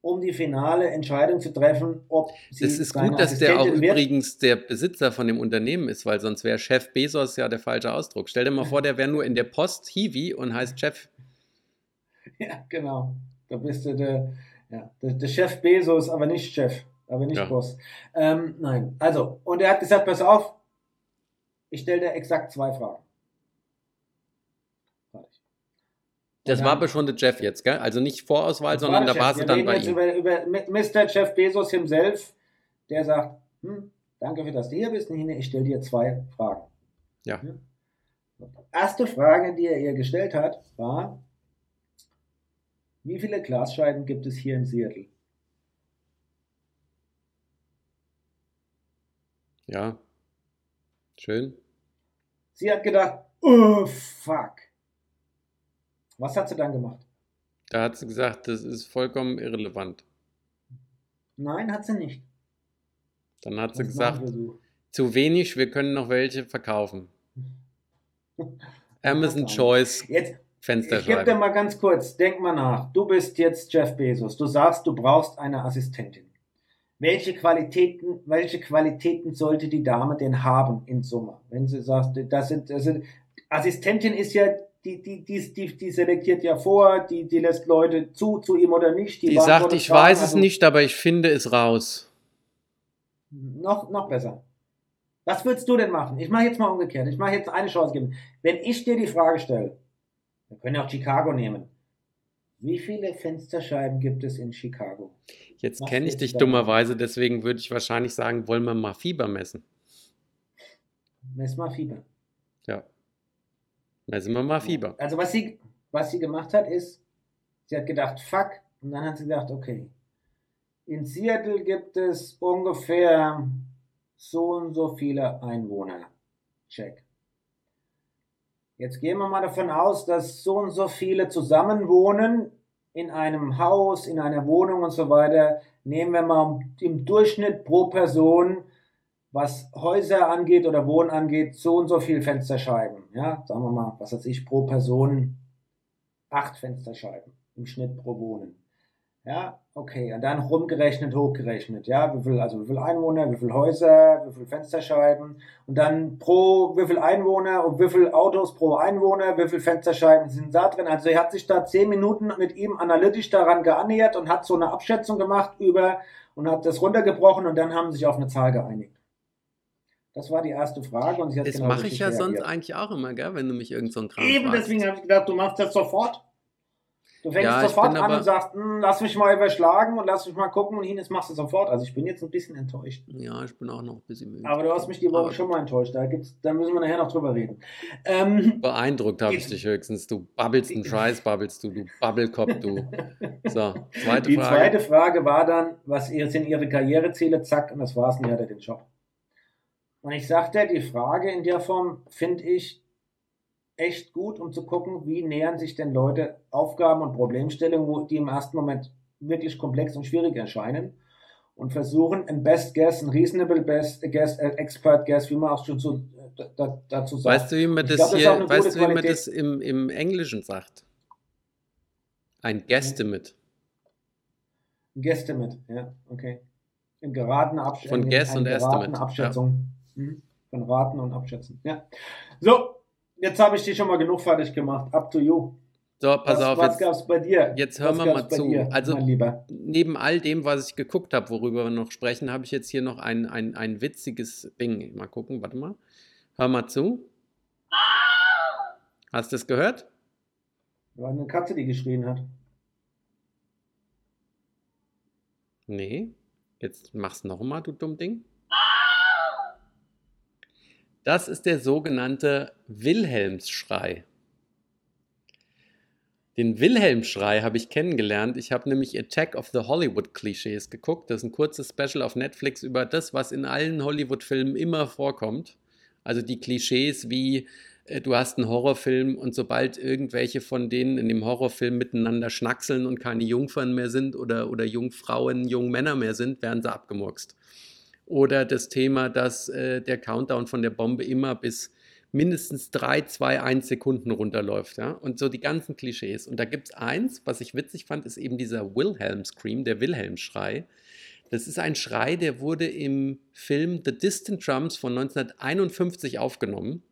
B: um die finale Entscheidung zu treffen, ob sie
C: Es ist gut, dass der auch
B: Assistentin wird.
C: übrigens der Besitzer von dem Unternehmen ist, weil sonst wäre Chef Bezos ja der falsche Ausdruck. Stell dir mal vor, der wäre nur in der Post Hiwi und heißt Chef.
B: Ja, genau. Da bist du der, ja, der, der Chef Bezos, aber nicht Chef, aber nicht
C: Ja.
B: Boss. Ähm, nein, also, und er hat gesagt, pass auf, ich stelle dir exakt zwei Fragen.
C: Das war aber schon der Jeff jetzt, gell? Also nicht Vorauswahl,
B: Das
C: sondern
B: der
C: da war sie dann bei ihm.
B: über, über Mr. Jeff Bezos himself, der sagt, hm, danke für, dass du hier bist, Nine, ich stelle dir zwei Fragen.
C: Ja.
B: Hm? Erste Frage, die er ihr gestellt hat, war, wie viele Glasscheiben gibt es hier in Seattle?
C: Ja. Schön.
B: Sie hat gedacht, oh fuck. Was hat sie dann gemacht?
C: Da hat sie gesagt, das ist vollkommen irrelevant.
B: Nein, hat sie nicht.
C: Dann hat sie
B: machen
C: gesagt, zu wenig, wir können noch welche verkaufen. Amazon. Choice
B: Jetzt, Ich gebe dir
C: Fensterscheibe.
B: mal ganz kurz, denk mal nach. Du bist jetzt Jeff Bezos. Du sagst, du brauchst eine Assistentin. Welche Qualitäten, welche Qualitäten sollte die Dame denn haben in Summe? Wenn sie sagt, das sind, das sind Assistentin ist ja, die, die, die, die, die selektiert ja vor, die, die lässt Leute zu, zu ihm oder nicht.
C: Die
B: beantwortet
C: sagt, ich
B: Fragen,
C: weiß es
B: also
C: nicht, aber ich finde es raus.
B: Noch, noch besser. Was würdest du denn machen? Ich mache jetzt mal umgekehrt. Ich mache jetzt eine Chance geben. Wenn ich dir die Frage stelle, wir können ja auch Chicago nehmen. Wie viele Fensterscheiben gibt es in Chicago?
C: Jetzt kenne ich dich dummerweise, deswegen würde ich wahrscheinlich sagen, wollen wir mal Fieber messen.
B: Mess mal Fieber.
C: Ja. Messen wir mal Fieber.
B: Also was sie, was sie gemacht hat, ist, sie hat gedacht, fuck, und dann hat sie gedacht, okay, in Seattle gibt es ungefähr so und so viele Einwohner. Check. Jetzt gehen wir mal davon aus, dass so und so viele zusammenwohnen in einem Haus, in einer Wohnung und so weiter. Nehmen wir mal im Durchschnitt pro Person, was Häuser angeht oder Wohnen angeht, so und so viel Fensterscheiben. Ja, sagen wir mal, was weiß ich, pro Person acht Fensterscheiben im Schnitt pro Wohnen. Ja, okay, und dann rumgerechnet, hochgerechnet, ja, wie viel, also wie viel Einwohner, wie viel Häuser, wie viel Fensterscheiben und dann pro, wie viel Einwohner und wie viel Autos pro Einwohner, wie viel Fensterscheiben sind da drin. Also er hat sich da zehn Minuten mit ihm analytisch daran geannähert und hat so eine Abschätzung gemacht über und hat das runtergebrochen und dann haben sie sich auf eine Zahl geeinigt. Das war die erste Frage und sie hat
C: Das
B: genau
C: mache ich ja sonst
B: reagiert.
C: eigentlich auch immer, gell, wenn du mich irgend so ein Kram
B: Eben,
C: fragst.
B: deswegen habe ich gedacht, du machst das sofort. Du fängst
C: Ja,
B: sofort an und sagst, "Hm, lass mich mal überschlagen und lass mich mal gucken und Ines machst du sofort. Also ich bin jetzt ein bisschen enttäuscht.
C: Ja, ich bin auch noch ein bisschen müde.
B: Aber du hast mich die Woche schon mal enttäuscht. Da, gibt's, da müssen wir nachher noch drüber reden. Ähm,
C: Beeindruckt habe ich
B: Die-
C: dich höchstens. Du babbelst einen Scheiß, babbelst du, du Babbelkopf, du. So, zweite
B: die
C: Frage.
B: zweite Frage war dann, was sind ihre Karriereziele? Zack, und das war's, und die hat er den Job. Und ich sagte, die Frage in der Form finde ich echt gut, um zu gucken, wie nähern sich denn Leute Aufgaben und Problemstellungen, die im ersten Moment wirklich komplex und schwierig erscheinen und versuchen, ein Best Guess, ein Reasonable Best Guess, äh, Expert Guess, wie man auch schon so äh, da, dazu sagt.
C: Weißt du, wie man das
B: glaub, das
C: hier, weißt du, wie man das im, im Englischen sagt? Ein Guesstimate.
B: Gäste mit, ja, okay. In geraten Absch
C: Von Guess und Estimate,
B: Abschätzung. Mhm. Von Raten und Abschätzen, ja. So, jetzt habe ich dir schon mal genug fertig gemacht. Up to you.
C: So, pass
B: was,
C: auf,
B: was
C: jetzt,
B: gab's bei dir?
C: jetzt hören wir mal zu.
B: Dir,
C: Also- neben all dem, was ich geguckt habe, worüber wir noch sprechen, habe ich jetzt hier noch ein, ein, ein witziges Ding. Mal gucken, warte mal. Hör mal zu. Hast du es gehört?
B: War eine Katze, die geschrien hat.
C: Nee. Jetzt mach's nochmal, du dumm Ding. Das ist der sogenannte Wilhelmsschrei. Den Wilhelmsschrei habe ich kennengelernt. Ich habe nämlich Attack of the Hollywood Clichés geguckt. Das ist ein kurzes Special auf Netflix über das, was in allen Hollywood-Filmen immer vorkommt. Also die Klischees wie äh, du hast einen Horrorfilm und sobald irgendwelche von denen in dem Horrorfilm miteinander schnackseln und keine Jungfern mehr sind oder, oder Jungfrauen, Jungmänner mehr sind, werden sie abgemurkst. Oder das Thema, dass äh, der Countdown von der Bombe immer bis mindestens 3, 2, 1 Sekunden runterläuft. Ja? Und so die ganzen Klischees. Und da gibt es eins, was ich witzig fand, ist eben dieser Wilhelm Scream, der Wilhelm-Schrei. Das ist ein Schrei, der wurde im Film The Distant Drums von 1951 aufgenommen.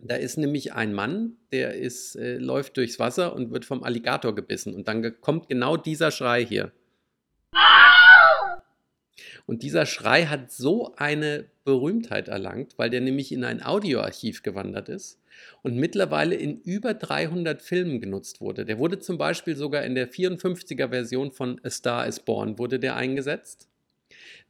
C: Da ist nämlich ein Mann, der ist, äh, läuft durchs Wasser und wird vom Alligator gebissen. Und dann kommt genau dieser Schrei hier. Und dieser Schrei hat so eine Berühmtheit erlangt, weil der nämlich in ein Audioarchiv gewandert ist und mittlerweile in über 300 Filmen genutzt wurde. Der wurde zum Beispiel sogar in der 54er Version von A Star is Born wurde der eingesetzt.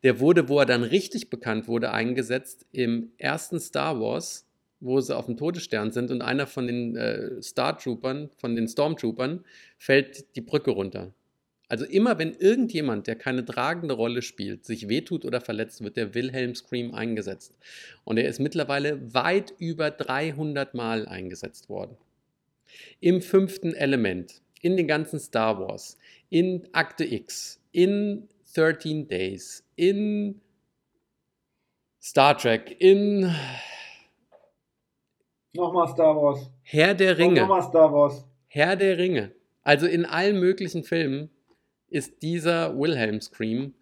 C: Der wurde, wo er dann richtig bekannt wurde, eingesetzt im ersten Star Wars, wo sie auf dem Todesstern sind und einer von den äh, Star Troopern, von den Stormtroopern, fällt die Brücke runter. Also immer wenn irgendjemand, der keine tragende Rolle spielt, sich wehtut oder verletzt, wird der Wilhelm Scream eingesetzt. Und er ist mittlerweile weit über 300 Mal eingesetzt worden. Im fünften Element, in den ganzen Star Wars, in Akte X, in 13 Days, in Star Trek, in
B: Nochmal Star Wars.
C: Herr der Ringe.
B: Nochmal Star Wars.
C: Herr der Ringe. Also in allen möglichen Filmen ist dieser Wilhelm Scream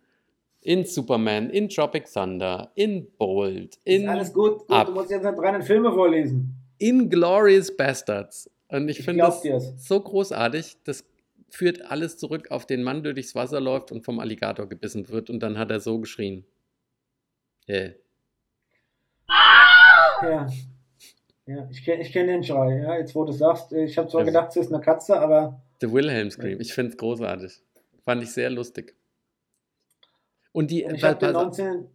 C: in Superman, in Tropic Thunder, in Bold,
B: Ist
C: in
B: alles gut. gut du musst jetzt nicht 300 Filme vorlesen.
C: Inglorious Bastards. Und ich
B: Ich
C: finde das
B: dir's.
C: so großartig. Das führt alles zurück auf den Mann, der durchs Wasser läuft und vom Alligator gebissen wird. Und dann hat er so geschrien. Äh.
B: Ja. Ja, ich kenne ich kenn den Schrei, ja, jetzt wo du sagst, ich habe zwar
C: Also-
B: gedacht, es ist eine Katze, aber
C: The Wilhelm Scream. Ich finde es großartig. Fand ich sehr lustig. Und die,
B: ich habe die, 19,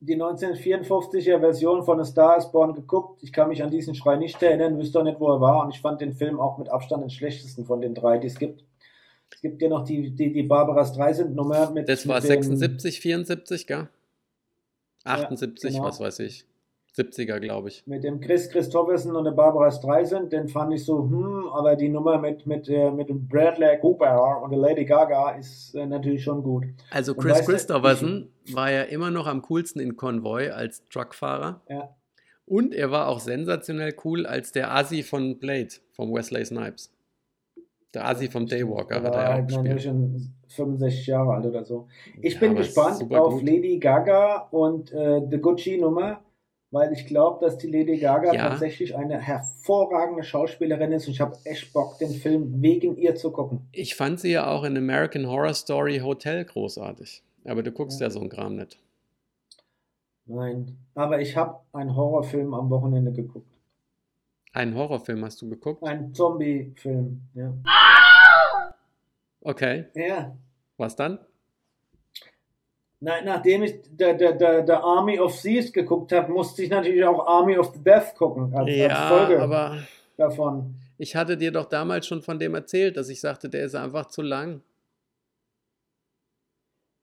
B: die 1954er Version von A Star is Born geguckt. Ich kann mich an diesen Schrei nicht erinnern, wüsste auch nicht, wo er war. Und ich fand den Film auch mit Abstand den schlechtesten von den drei, die es gibt. Es gibt ja noch die, die, die Barbara Streisand-Nummer mit.
C: das war
B: mit dem-
C: 76, 74, gell? 78,
B: genau.
C: was weiß ich. 70er, glaube ich.
B: mit dem Chris Christopherson und der Barbara Streisand, den fand ich so, hm, aber die Nummer mit, mit, äh, mit dem Bradley Cooper und der Lady Gaga ist äh, natürlich schon gut.
C: Also Chris
B: weißt du,
C: Christopherson war ja immer noch am coolsten in Konvoi als Truckfahrer.
B: Ja.
C: Und er war auch sensationell cool als der Asi von Blade, von Wesley Snipes. Der Asi vom Daywalker
B: Der
C: hat
B: war
C: er auch gespielt.
B: schon 65 Jahre alt oder so. Ich
C: Ja,
B: bin gespannt auf
C: gut.
B: Lady Gaga und äh, The Gucci-Nummer, weil ich glaube, dass die Lady Gaga
C: Ja.
B: tatsächlich eine hervorragende Schauspielerin ist und ich habe echt Bock, den Film wegen ihr zu gucken.
C: Ich fand sie ja auch in American Horror Story Hotel großartig. Aber du guckst ja,
B: Ja.
C: so einen Kram nicht.
B: Nein, aber ich habe einen Horrorfilm am Wochenende geguckt.
C: Einen Horrorfilm hast du geguckt?
B: Ein Zombie-Film, ja.
C: Okay.
B: Ja.
C: Was dann?
B: Na, nachdem ich der, der, der, der Army of Thieves geguckt habe, musste ich natürlich auch Army of the Death gucken, als, als
C: Ja,
B: Folge
C: aber
B: davon.
C: ich hatte dir doch damals schon von dem erzählt, dass ich sagte, der ist einfach zu lang.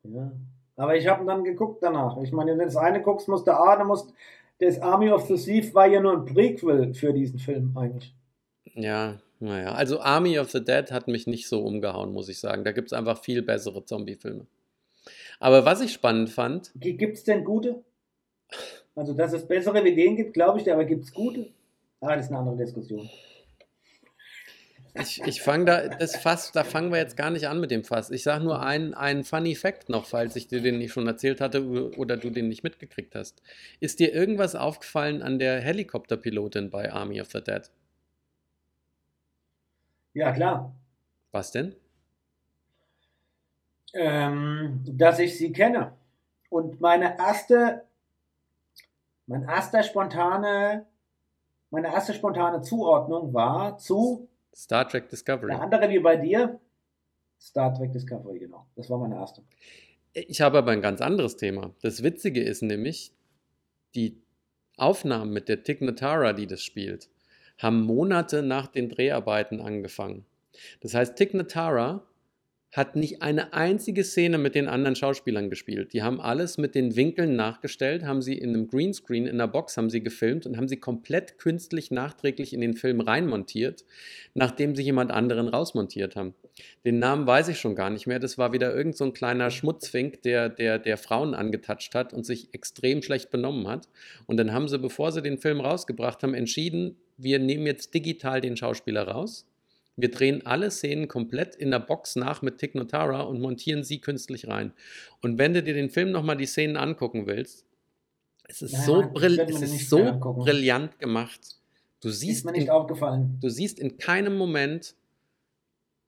B: Ja. Aber ich habe ihn dann geguckt danach. Ich meine, wenn du das eine guckst, musst du A, dann musst das Army of the Thief war ja nur ein Prequel für diesen Film eigentlich.
C: Ja, naja. Also Army of the Dead hat mich nicht so umgehauen, muss ich sagen. Da gibt es einfach viel bessere Zombie-Filme. Aber was ich spannend fand,
B: Gibt es denn gute? Also, dass es bessere wie den gibt, glaube ich, aber gibt es gute? Ah, das ist eine andere Diskussion.
C: ich, ich fange da, das Fass, da fangen wir jetzt gar nicht an mit dem Fass. Ich sage nur einen, einen Funny Fact noch, falls ich dir den nicht schon erzählt hatte oder du den nicht mitgekriegt hast. Ist dir irgendwas aufgefallen an der Helikopterpilotin bei Army of the Dead?
B: Ja, klar.
C: Was denn?
B: Ähm, dass ich sie kenne. Und meine erste, mein erster spontane, meine erste spontane Zuordnung war zu
C: Star Trek Discovery.
B: eine andere wie bei dir. Star Trek Discovery, genau. Das war meine erste.
C: Ich habe aber ein ganz anderes Thema. Das Witzige ist nämlich, die Aufnahmen mit der Tig Notara, die das spielt, haben Monate nach den Dreharbeiten angefangen. Das heißt, Tig Notara hat nicht eine einzige Szene mit den anderen Schauspielern gespielt. Die haben alles mit den Winkeln nachgestellt, haben sie in einem Greenscreen in der Box haben sie gefilmt und haben sie komplett künstlich nachträglich in den Film reinmontiert, nachdem sie jemand anderen rausmontiert haben. Den Namen weiß ich schon gar nicht mehr. Das war wieder irgend so ein kleiner Schmutzfink, der, der, der Frauen angetatscht hat und sich extrem schlecht benommen hat. Und dann haben sie, bevor sie den Film rausgebracht haben, entschieden, wir nehmen jetzt digital den Schauspieler raus. Wir drehen alle Szenen komplett in der Box nach mit Tig Notara und montieren sie künstlich rein. Und wenn du dir den Film nochmal die Szenen angucken willst, es ist
B: Nein,
C: so, brill es ist so brillant gemacht. Du
B: Ist
C: siehst,
B: mir nicht
C: in,
B: aufgefallen.
C: du siehst in keinem Moment,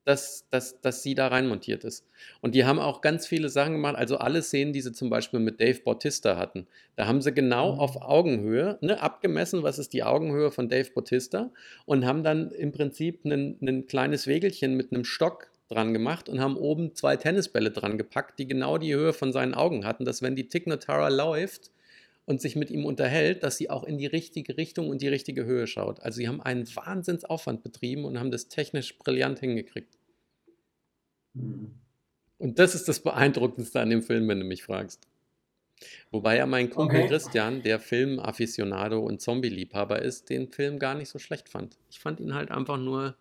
C: dass, dass, dass sie da reinmontiert ist. Und die haben auch ganz viele Sachen gemacht, also alle Szenen, die sie zum Beispiel mit Dave Bautista hatten. Da haben sie genau
B: Mhm.
C: auf Augenhöhe ne, abgemessen, was ist die Augenhöhe von Dave Bautista und haben dann im Prinzip ein, ein kleines Wägelchen mit einem Stock dran gemacht und haben oben zwei Tennisbälle dran gepackt, die genau die Höhe von seinen Augen hatten, dass wenn die Tig Notara läuft und sich mit ihm unterhält, dass sie auch in die richtige Richtung und die richtige Höhe schaut. Also sie haben einen Wahnsinnsaufwand betrieben und haben das technisch brillant hingekriegt.
B: Mhm.
C: Und das ist das Beeindruckendste an dem Film, wenn du mich fragst. Wobei ja mein Kumpel
B: Okay.
C: Christian, der Film-Afficionado und Zombie-Liebhaber ist, den Film gar nicht so schlecht fand. Ich fand ihn halt einfach nur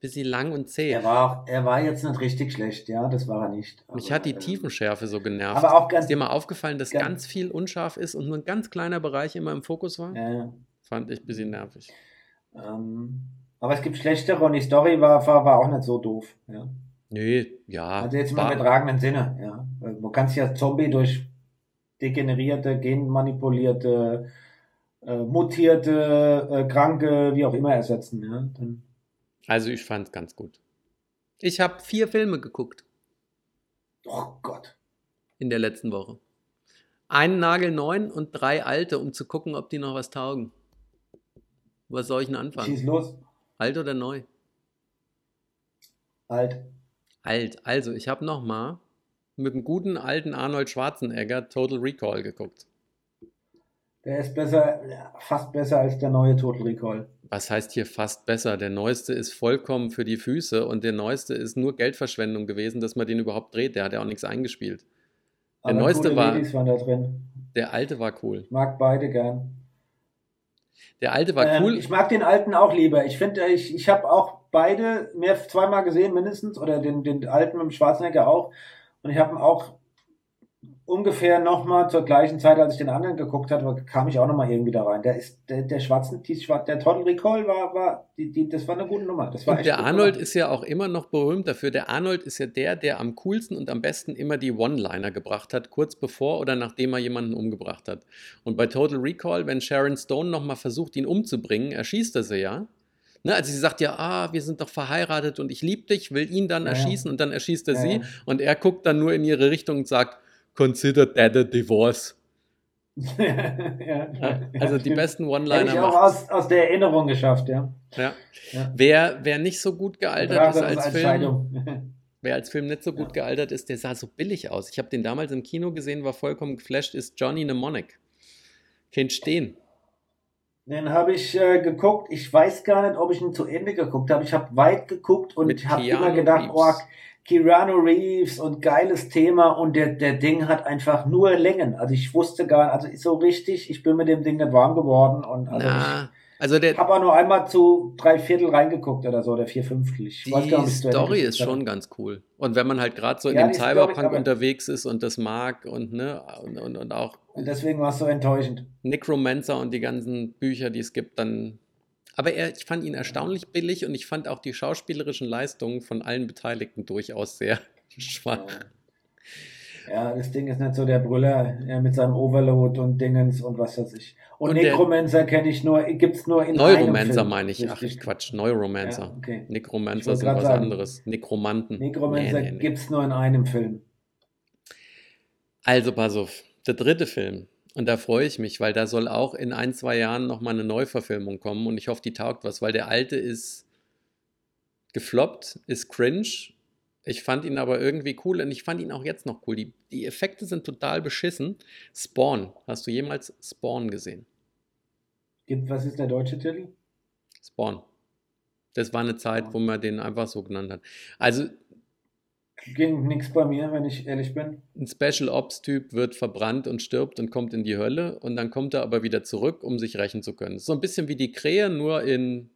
C: bisschen lang und zäh.
B: Er war, er war jetzt nicht richtig schlecht, ja, das war er nicht.
C: Mich
B: Aber,
C: hat die
B: ähm,
C: Tiefenschärfe so genervt.
B: Aber auch ganz.
C: Ist dir mal aufgefallen, dass
B: ganz-
C: ganz viel unscharf ist und nur ein ganz kleiner Bereich immer im Fokus war?
B: Ja,
C: Fand ich ein bisschen nervig.
B: ähm, aber es gibt schlechtere und die Story war, war, war auch nicht so doof. Ja.
C: Nee, ja.
B: Also jetzt mal im übertragenen Sinne. Ja. Weil Du kannst ja Zombie durch degenerierte, genmanipulierte, äh, mutierte, äh, kranke, wie auch immer ersetzen. Ja. Dann,
C: Also ich fand es ganz gut. Ich habe vier Filme geguckt
B: oh Gott.
C: in der letzten Woche. Einen Nagel neun und drei alte, um zu gucken, ob die noch was taugen. Was soll ich denn anfangen?
B: Schieß los.
C: Alt oder neu?
B: Alt.
C: Alt. Also, ich habe noch mal mit dem guten alten Arnold Schwarzenegger Total Recall geguckt.
B: Der ist besser, fast besser als der neue Total Recall.
C: Was heißt hier fast besser? Der neueste ist vollkommen für die Füße und der neueste ist nur Geldverschwendung gewesen, dass man den überhaupt dreht. Der hat ja auch nichts eingespielt. Der
B: Aber
C: neueste war,
B: Ladies waren da drin.
C: der alte war cool.
B: Ich mag beide gern.
C: Der alte war
B: Ähm,
C: cool.
B: ich mag den alten auch lieber. Ich finde, ich, ich habe auch beide mehr zweimal gesehen mindestens oder den, den alten mit dem Schwarzenegger auch. Und ich habe ihn auch ungefähr nochmal zur gleichen Zeit, als ich den anderen geguckt habe, kam ich auch nochmal irgendwie da rein. Der ist der, der Schwarzen, die, der Total Recall war, war die, die, das war eine gute Nummer. Das war
C: Und
B: echt
C: der Arnold
B: gemacht.
C: ist ja auch immer noch berühmt dafür. Der Arnold ist ja der, der am coolsten und am besten immer die One-Liner gebracht hat, kurz bevor oder nachdem er jemanden umgebracht hat. Und bei Total Recall, wenn Sharon Stone nochmal versucht, ihn umzubringen, erschießt er sie ja. Ne, also sie sagt ja, ah, wir sind doch verheiratet und ich liebe dich, will ihn dann
B: Ja,
C: erschießen und dann erschießt er
B: Ja,
C: sie. Und er guckt dann nur in ihre Richtung und sagt, consider that a divorce.
B: ja,
C: also die besten One-Liner
B: ich auch aus, aus der Erinnerung geschafft, ja.
C: Ja.
B: Ja.
C: Wer, wer nicht so gut gealtert ist als
B: als
C: Film. Wer als Film nicht so gut
B: Ja.
C: gealtert ist, der sah so billig aus. Ich habe den damals im Kino gesehen, war vollkommen geflasht, ist Johnny Mnemonic. Kennt stehen.
B: Den habe ich äh, geguckt. Ich weiß gar nicht, ob ich ihn zu Ende geguckt habe. Ich habe weit geguckt und habe immer gedacht,
C: Reeves.
B: oh, Keanu Reeves und geiles Thema und der, der Ding hat einfach nur Längen. Also ich wusste gar nicht, also so richtig, ich bin mit dem Ding nicht warm geworden und also
C: Na, also
B: ich
C: der,
B: habe auch nur einmal zu drei Viertel reingeguckt oder so, oder vier Fünftel. Ich weiß gar
C: die
B: nicht,
C: Story ist schon ganz cool. Und wenn man halt gerade so in
B: Ja,
C: dem
B: die
C: Cyberpunk unterwegs ist und das mag und ne, und, und, und auch
B: Und deswegen war es so enttäuschend.
C: Necromancer und die ganzen Bücher, die es gibt, dann. Aber er, ich fand ihn erstaunlich billig und ich fand auch die schauspielerischen Leistungen von allen Beteiligten durchaus sehr schwach.
B: Ja, das Ding ist nicht so der Brüller ja, mit seinem Overload und Dingens und was weiß ich. Und,
C: Und
B: Necromancer kenne ich nur, gibt's nur in einem
C: Neuromancer meine ich. Ach,
B: Richtig.
C: Quatsch, Neuromancer.
B: Ja, okay.
C: Necromancer sind was
B: sagen,
C: anderes. Nekromanten.
B: Necromancer
C: Nee, nee, nee.
B: gibt's nur in einem Film.
C: Also pass auf, der dritte Film. Und da freue ich mich, weil da soll auch in ein, zwei Jahren nochmal eine Neuverfilmung kommen und ich hoffe, die taugt was, weil der alte ist gefloppt, ist cringe. Ich fand ihn aber irgendwie cool und ich fand ihn auch jetzt noch cool. Die, die Effekte sind total beschissen. Spawn. Hast du jemals Spawn gesehen?
B: Was ist der deutsche Titel?
C: Spawn. Das war eine Zeit, wo man den einfach so genannt hat. Also
B: Ging nichts bei mir, wenn ich ehrlich bin.
C: ein Special Ops-Typ wird verbrannt und stirbt und kommt in die Hölle und dann kommt er aber wieder zurück, um sich rächen zu können. So ein bisschen wie die Krähe, nur in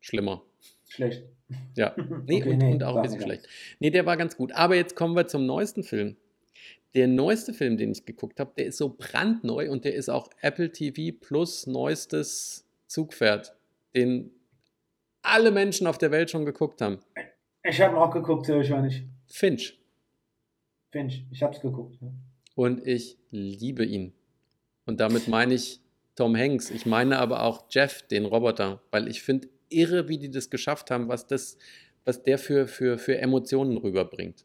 C: schlimmer.
B: Schlecht.
C: Ja, nee,
B: Okay,
C: und,
B: nee,
C: und auch ein bisschen schlecht. Nee, der war ganz gut. Aber jetzt kommen wir zum neuesten Film. Der neueste Film, den ich geguckt habe, der ist so brandneu und der ist auch Apple TV Plus neuestes Zugpferd, den alle Menschen auf der Welt schon geguckt haben.
B: Ich habe auch geguckt, sehr wahrscheinlich.
C: Finch.
B: Finch, ich hab's geguckt. Ja.
C: Und ich liebe ihn. Und damit meine ich Tom Hanks. Ich meine aber auch Jeff, den Roboter, weil ich finde irre, wie die das geschafft haben, was, das, was der für, für, für Emotionen rüberbringt.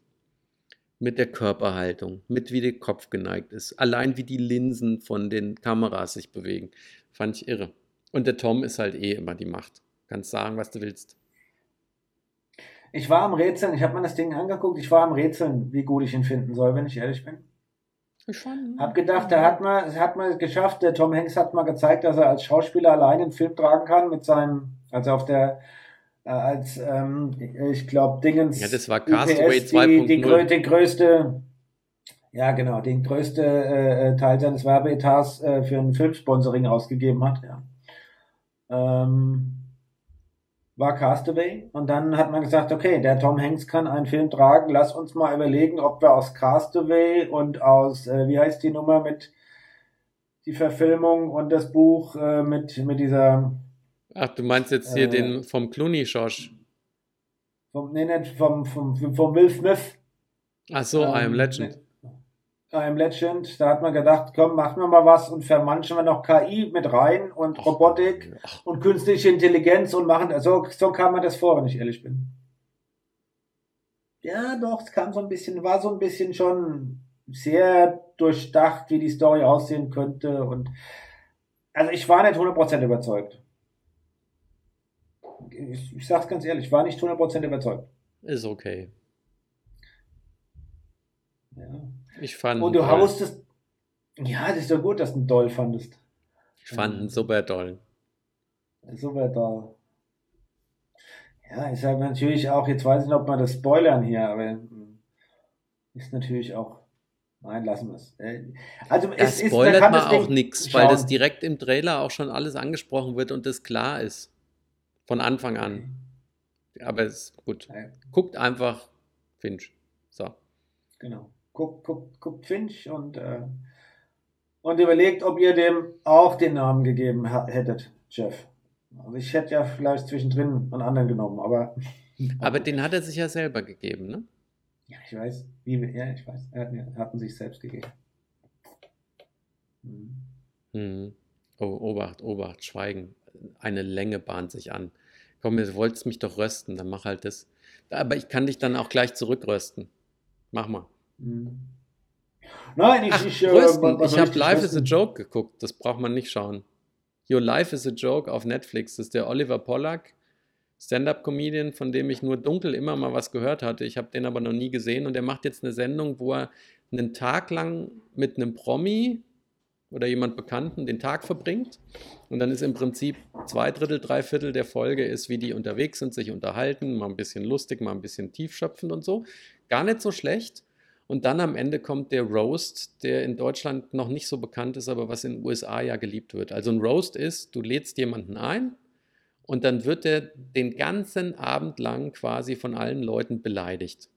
C: Mit der Körperhaltung, mit wie der Kopf geneigt ist, allein wie die Linsen von den Kameras sich bewegen. Fand ich irre. Und der Tom ist halt eh immer die Macht. Kannst sagen, was du willst.
B: Ich war am Rätseln, ich habe mir das Ding angeguckt, ich war am Rätseln, wie gut ich ihn finden soll, wenn ich ehrlich bin. Hab gedacht, da hat man, hat man es geschafft. Der Tom Hanks hat mal gezeigt, dass er als Schauspieler allein einen Film tragen kann mit seinem, also auf der, äh, als, ähm, ich glaube, Dingens.
C: Ja, das war Castaway
B: UPS, die, die,
C: 2.0.
B: die größte, ja genau, den größte äh, Teil seines Werbeetats äh, für ein Filmsponsoring ausgegeben hat. Ja. Ähm, war Castaway und dann hat man gesagt, okay, der Tom Hanks kann einen Film tragen, lass uns mal überlegen, ob wir aus Castaway und aus, äh, wie heißt die Nummer mit die Verfilmung und das Buch äh, mit, mit dieser,
C: Ach, du meinst jetzt hier
B: Äh,
C: den vom Clooney Josh.
B: vom, nee, nicht vom, vom, vom Will Smith.
C: Ach so, I am
B: Ähm,
C: Legend.
B: I am Legend, da hat man gedacht, komm, machen wir mal was und vermanschen wir noch KI mit rein und
C: Ach,
B: Robotik
C: ach,
B: und künstliche Intelligenz und machen, so, so kam mir das vor, wenn ich ehrlich bin. Ja, doch, es kam so ein bisschen, war so ein bisschen schon sehr durchdacht, wie die Story aussehen könnte. Und also ich war nicht 100% überzeugt. Ich, ich sag's ganz ehrlich, ich war nicht 100% überzeugt.
C: Ist okay.
B: Ja.
C: Ich fand.
B: Und du
C: toll.
B: haustest. Ja, das ist doch gut, dass du ihn doll fandest.
C: Ich fand ihn super toll.
B: Super doll. Ja, ist halt natürlich auch, jetzt weiß ich nicht, ob man das spoilern hier, aber ist natürlich auch. Nein, lassen wir es. Äh, Also
C: Da
B: es ist,
C: spoilert
B: kann
C: man
B: Ding
C: auch nichts, weil das direkt im Trailer auch schon alles angesprochen wird und das klar ist. Von Anfang an. Aber ist gut. Guckt einfach Finch. So.
B: Genau. Guckt, guckt, guckt Finch und, äh, und überlegt, ob ihr dem auch den Namen gegeben hättet, Jeff. Also ich hätte ja vielleicht zwischendrin einen anderen genommen, aber.
C: Aber den hat er sich ja selber gegeben, ne?
B: Ja, ich weiß. Wie, ja, ich weiß. Er hat, er hat ihn sich selbst gegeben. Mhm.
C: Hm. Oh, Obacht, Obacht, Schweigen. Eine Länge bahnt sich an. Komm, du wolltest mich doch rösten, dann mach halt das. Aber ich kann dich dann auch gleich zurückrösten. Mach mal.
B: Mhm. Nein, ich,
C: Ach,
B: ich, äh,
C: Ich habe Life is a? Joke geguckt. Das braucht man nicht schauen. Your Life is a Joke auf Netflix. Das ist der Oliver Pollack, Stand-up-Comedian, von dem ich nur dunkel immer mal was gehört hatte. Ich habe den aber noch nie gesehen. Und er macht jetzt eine Sendung, wo er einen Tag lang mit einem Promi oder jemand Bekannten den Tag verbringt. Und dann ist im Prinzip zwei Drittel, drei Viertel der Folge ist, wie die unterwegs sind, sich unterhalten, mal ein bisschen lustig, mal ein bisschen tiefschöpfend und so. Gar nicht so schlecht. Und dann am Ende kommt der Roast, der in Deutschland noch nicht so bekannt ist, aber was in den USA ja geliebt wird. Also ein Roast ist, du lädst jemanden ein und dann wird er den ganzen Abend lang quasi von allen Leuten beleidigt.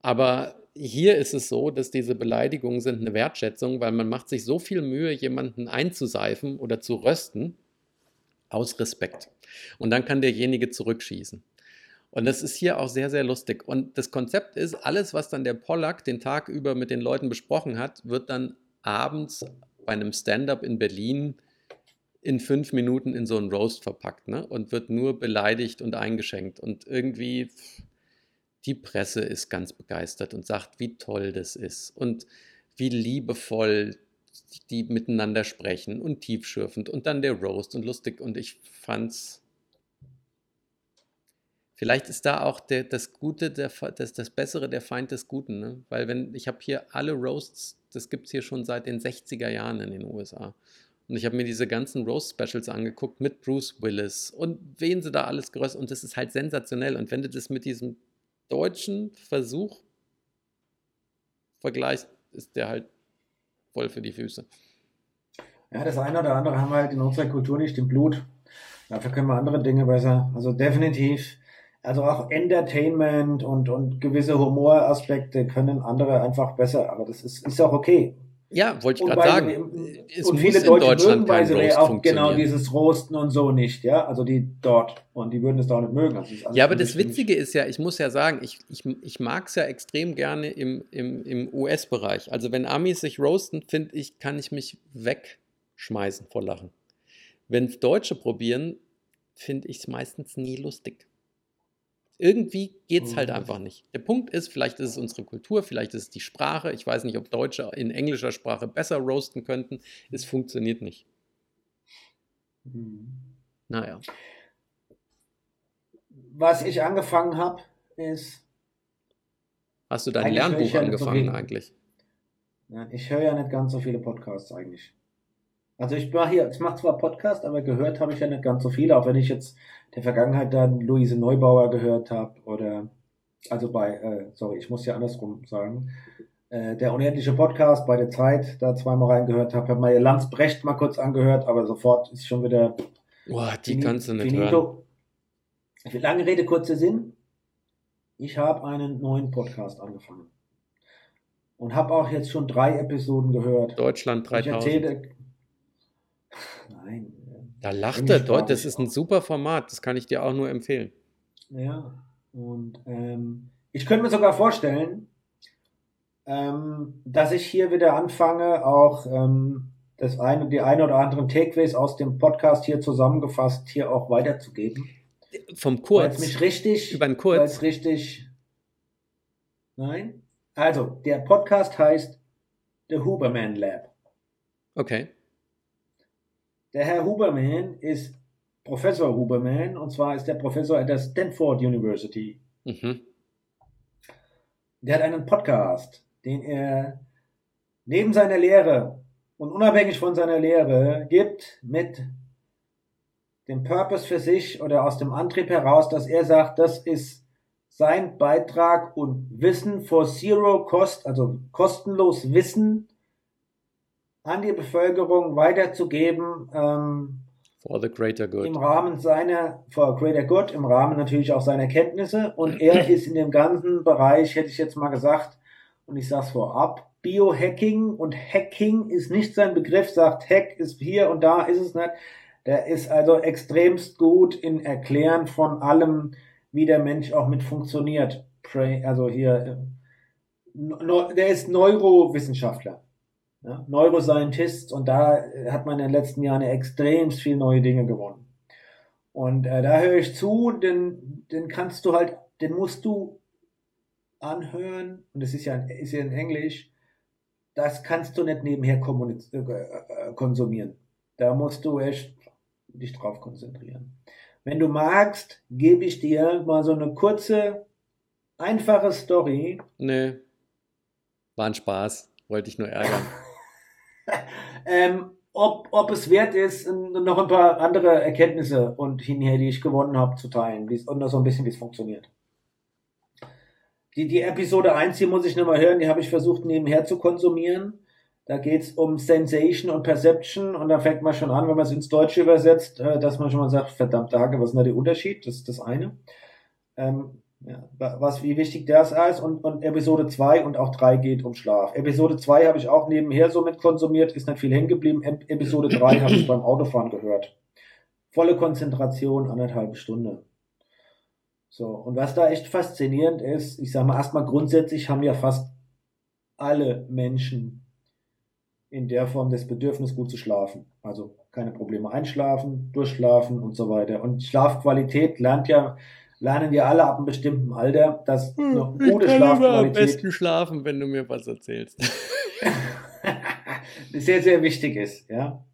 C: Aber hier ist es so, dass diese Beleidigungen sind eine Wertschätzung, weil man macht sich so viel Mühe, jemanden einzuseifen oder zu rösten, aus Respekt. Und dann kann derjenige zurückschießen. Und das ist hier auch sehr, sehr lustig. Und das Konzept ist, alles, was dann der Pollack den Tag über mit den Leuten besprochen hat, wird dann abends bei einem Stand-up in Berlin in fünf Minuten in so einen Roast verpackt ne? und wird nur beleidigt und eingeschenkt. Und irgendwie die Presse ist ganz begeistert und sagt, wie toll das ist und wie liebevoll die miteinander sprechen und tiefschürfend und dann der Roast und lustig. Und ich fand's. Vielleicht ist da auch der, das Gute, der, das, das Bessere der Feind des Guten. Ne? Weil wenn, ich habe hier alle Roasts, das gibt es hier schon seit den 60er Jahren in den USA. Und ich habe mir diese ganzen Roast-Specials angeguckt mit Bruce Willis und wen sie da alles geröstet. Und das ist halt sensationell. Und wenn du das mit diesem deutschen Versuch vergleichst, ist der halt voll für die Füße.
B: Ja, das eine oder andere haben wir halt in unserer Kultur nicht im Blut. Dafür können wir andere Dinge besser. Also definitiv. Also auch Entertainment und, und gewisse Humoraspekte können andere einfach besser. Aber das ist, ist auch okay.
C: Ja, wollte ich gerade sagen. Es
B: und viele
C: in
B: Deutsche
C: Deutschland
B: mögen sie
C: Roast
B: auch genau dieses Roasten und so nicht, ja. Also die dort. Und die würden es da auch nicht mögen. Also
C: Ja, aber das Witzige ist ja, ich muss ja sagen, ich, ich, ich mag es ja extrem gerne im, im, im US-Bereich. Also wenn Amis sich roasten, finde ich, kann ich mich wegschmeißen vor Lachen. Wenn Deutsche probieren, finde ich es meistens nie lustig. Irgendwie geht es halt
B: Mhm.
C: einfach nicht. Der Punkt ist, vielleicht ist es unsere Kultur, vielleicht ist es die Sprache. Ich weiß nicht, ob Deutsche in englischer Sprache besser roasten könnten. Es funktioniert nicht.
B: Hm.
C: Naja.
B: Was ich angefangen habe, ist,
C: Hast du dein Lernbuch
B: ja nicht so
C: angefangen eigentlich?
B: ja, ich höre ja nicht ganz so viele Podcasts eigentlich. Also ich war hier, ich mache zwar Podcast, aber gehört habe ich ja nicht ganz so viele, auch wenn ich jetzt der Vergangenheit dann Luise Neubauer gehört habe oder also bei, äh, sorry, ich muss ja andersrum sagen, äh, der unendliche Podcast bei der Zeit da zweimal reingehört habe, habe mal Lanz Brecht mal kurz angehört, aber sofort ist schon wieder
C: Boah, die
B: Fini-
C: kannst du nicht hören.
B: finito. Lange Rede, kurzer Sinn. Ich habe einen neuen Podcast angefangen. Und habe auch jetzt schon drei Episoden gehört.
C: Deutschland
B: Ich
C: 3000.
B: erzähle. Nein.
C: Da lacht er dort. Das ist ein super Format. Das kann ich dir auch nur empfehlen.
B: Ja. Und ähm, ich könnte mir sogar vorstellen, ähm, dass ich hier wieder anfange, auch ähm, das eine, die eine oder anderen Takeaways aus dem Podcast hier zusammengefasst hier auch weiterzugeben.
C: Vom Kurz.
B: mich richtig,
C: Über den Kurz.
B: es richtig, nein. Also, der Podcast heißt The Huberman Lab.
C: Okay.
B: Der Herr Huberman ist Professor Huberman und zwar ist der Professor at der Stanford University.
C: Mhm.
B: Der hat einen Podcast, den er neben seiner Lehre und unabhängig von seiner Lehre gibt mit dem Purpose für sich oder aus dem Antrieb heraus, dass er sagt, das ist sein Beitrag und Wissen for Zero Cost, also kostenlos Wissen an die Bevölkerung weiterzugeben. Ähm,
C: For the greater good.
B: Im Rahmen seiner, for greater good, im Rahmen natürlich auch seiner Kenntnisse. Und er ist in dem ganzen Bereich, hätte ich jetzt mal gesagt, und ich sage es vorab, Biohacking und Hacking ist nicht sein Begriff, sagt Hack ist hier und da ist es nicht. Der ist also extremst gut in Erklären von allem, wie der Mensch auch mit funktioniert. Also hier, äh, der ist Neurowissenschaftler, ja, Neuroscientist und da hat man in den letzten Jahren extrem viel neue Dinge gewonnen. Und äh, da höre ich zu, denn den kannst du halt, den musst du anhören, und es ist ja, ist ja in Englisch, das kannst du nicht nebenher äh, äh, konsumieren. Da musst du echt dich drauf konzentrieren. Wenn du magst, gebe ich dir mal so eine kurze, einfache Story.
C: Nee. War ein Spaß. Wollte ich nur ärgern.
B: Ähm, ob, ob es wert ist, noch ein paar andere Erkenntnisse und hinher, die ich gewonnen habe, zu teilen. Und noch so ein bisschen, wie es funktioniert. Die, die Episode 1, die muss ich nochmal hören, die habe ich versucht nebenher zu konsumieren. Da geht es um Sensation und Perception und da fängt man schon an, wenn man es ins Deutsche übersetzt, äh, dass man schon mal sagt, verdammt Tage, was ist denn da der Unterschied? Das ist das eine. Ähm, ja, was, wie wichtig das ist. Und, und Episode 2 und auch 3 geht um Schlaf. Episode 2 habe ich auch nebenher so mit konsumiert, ist nicht viel hängen geblieben. Episode 3 habe ich beim Autofahren gehört. Volle Konzentration, anderthalb Stunde. So, und was da echt faszinierend ist, ich sage mal, erstmal grundsätzlich haben ja fast alle Menschen in der Form das Bedürfnis, gut zu schlafen. Also keine Probleme einschlafen, durchschlafen und so weiter. Und Schlafqualität lernt ja, lernen wir alle ab einem bestimmten Alter, dass
C: hm, eine gute ich kann Schlafqualität. am besten schlafen, wenn du mir was erzählst.
B: sehr, sehr wichtig ist, ja.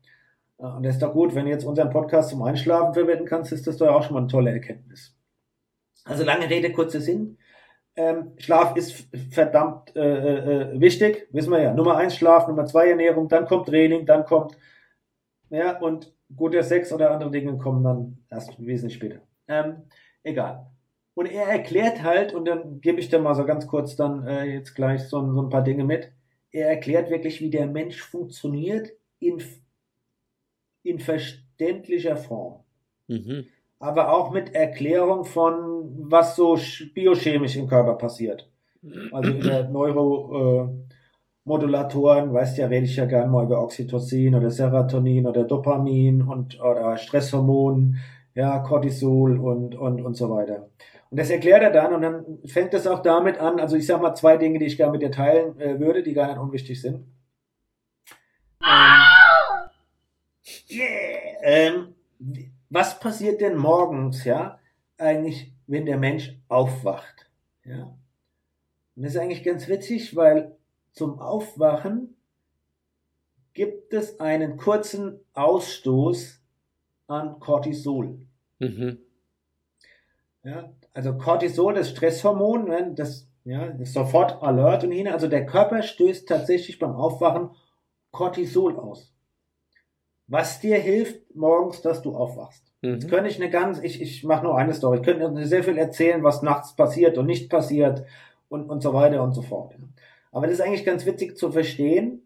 B: Und das ist doch gut, wenn du jetzt unseren Podcast zum Einschlafen verwenden kannst, ist das doch auch schon mal eine tolle Erkenntnis. Also lange Rede, kurzer Sinn. Ähm, Schlaf ist verdammt äh, äh, wichtig, wissen wir ja. Nummer eins Schlaf, Nummer zwei Ernährung, dann kommt Training, dann kommt, ja, und guter Sex oder andere Dinge kommen dann erst wesentlich später. Ähm, egal. Und er erklärt halt, und dann gebe ich dir mal so ganz kurz dann äh, jetzt gleich so, so ein paar Dinge mit. Er erklärt wirklich, wie der Mensch funktioniert in, in verständlicher Form. Mhm aber auch mit Erklärung von, was so biochemisch im Körper passiert. Also über Neuromodulatoren, äh, weißt ja, rede ich ja gerne mal über Oxytocin oder Serotonin oder Dopamin und oder Stresshormon, ja, Cortisol und, und, und so weiter. Und das erklärt er dann und dann fängt es auch damit an, also ich sag mal zwei Dinge, die ich gerne mit dir teilen äh, würde, die gar nicht unwichtig sind. Ähm, yeah, ähm, was passiert denn morgens, ja, eigentlich, wenn der Mensch aufwacht, ja? Und das ist eigentlich ganz witzig, weil zum Aufwachen gibt es einen kurzen Ausstoß an Cortisol. Mhm. Ja, also Cortisol, das Stresshormon, ne, das, ja, ist sofort alert und hin. Also der Körper stößt tatsächlich beim Aufwachen Cortisol aus was dir hilft morgens, dass du aufwachst. Mhm. Jetzt könnte ich eine ganz, ich, ich mache nur eine Story, ich könnte sehr viel erzählen, was nachts passiert und nicht passiert und, und so weiter und so fort. Aber das ist eigentlich ganz witzig zu verstehen,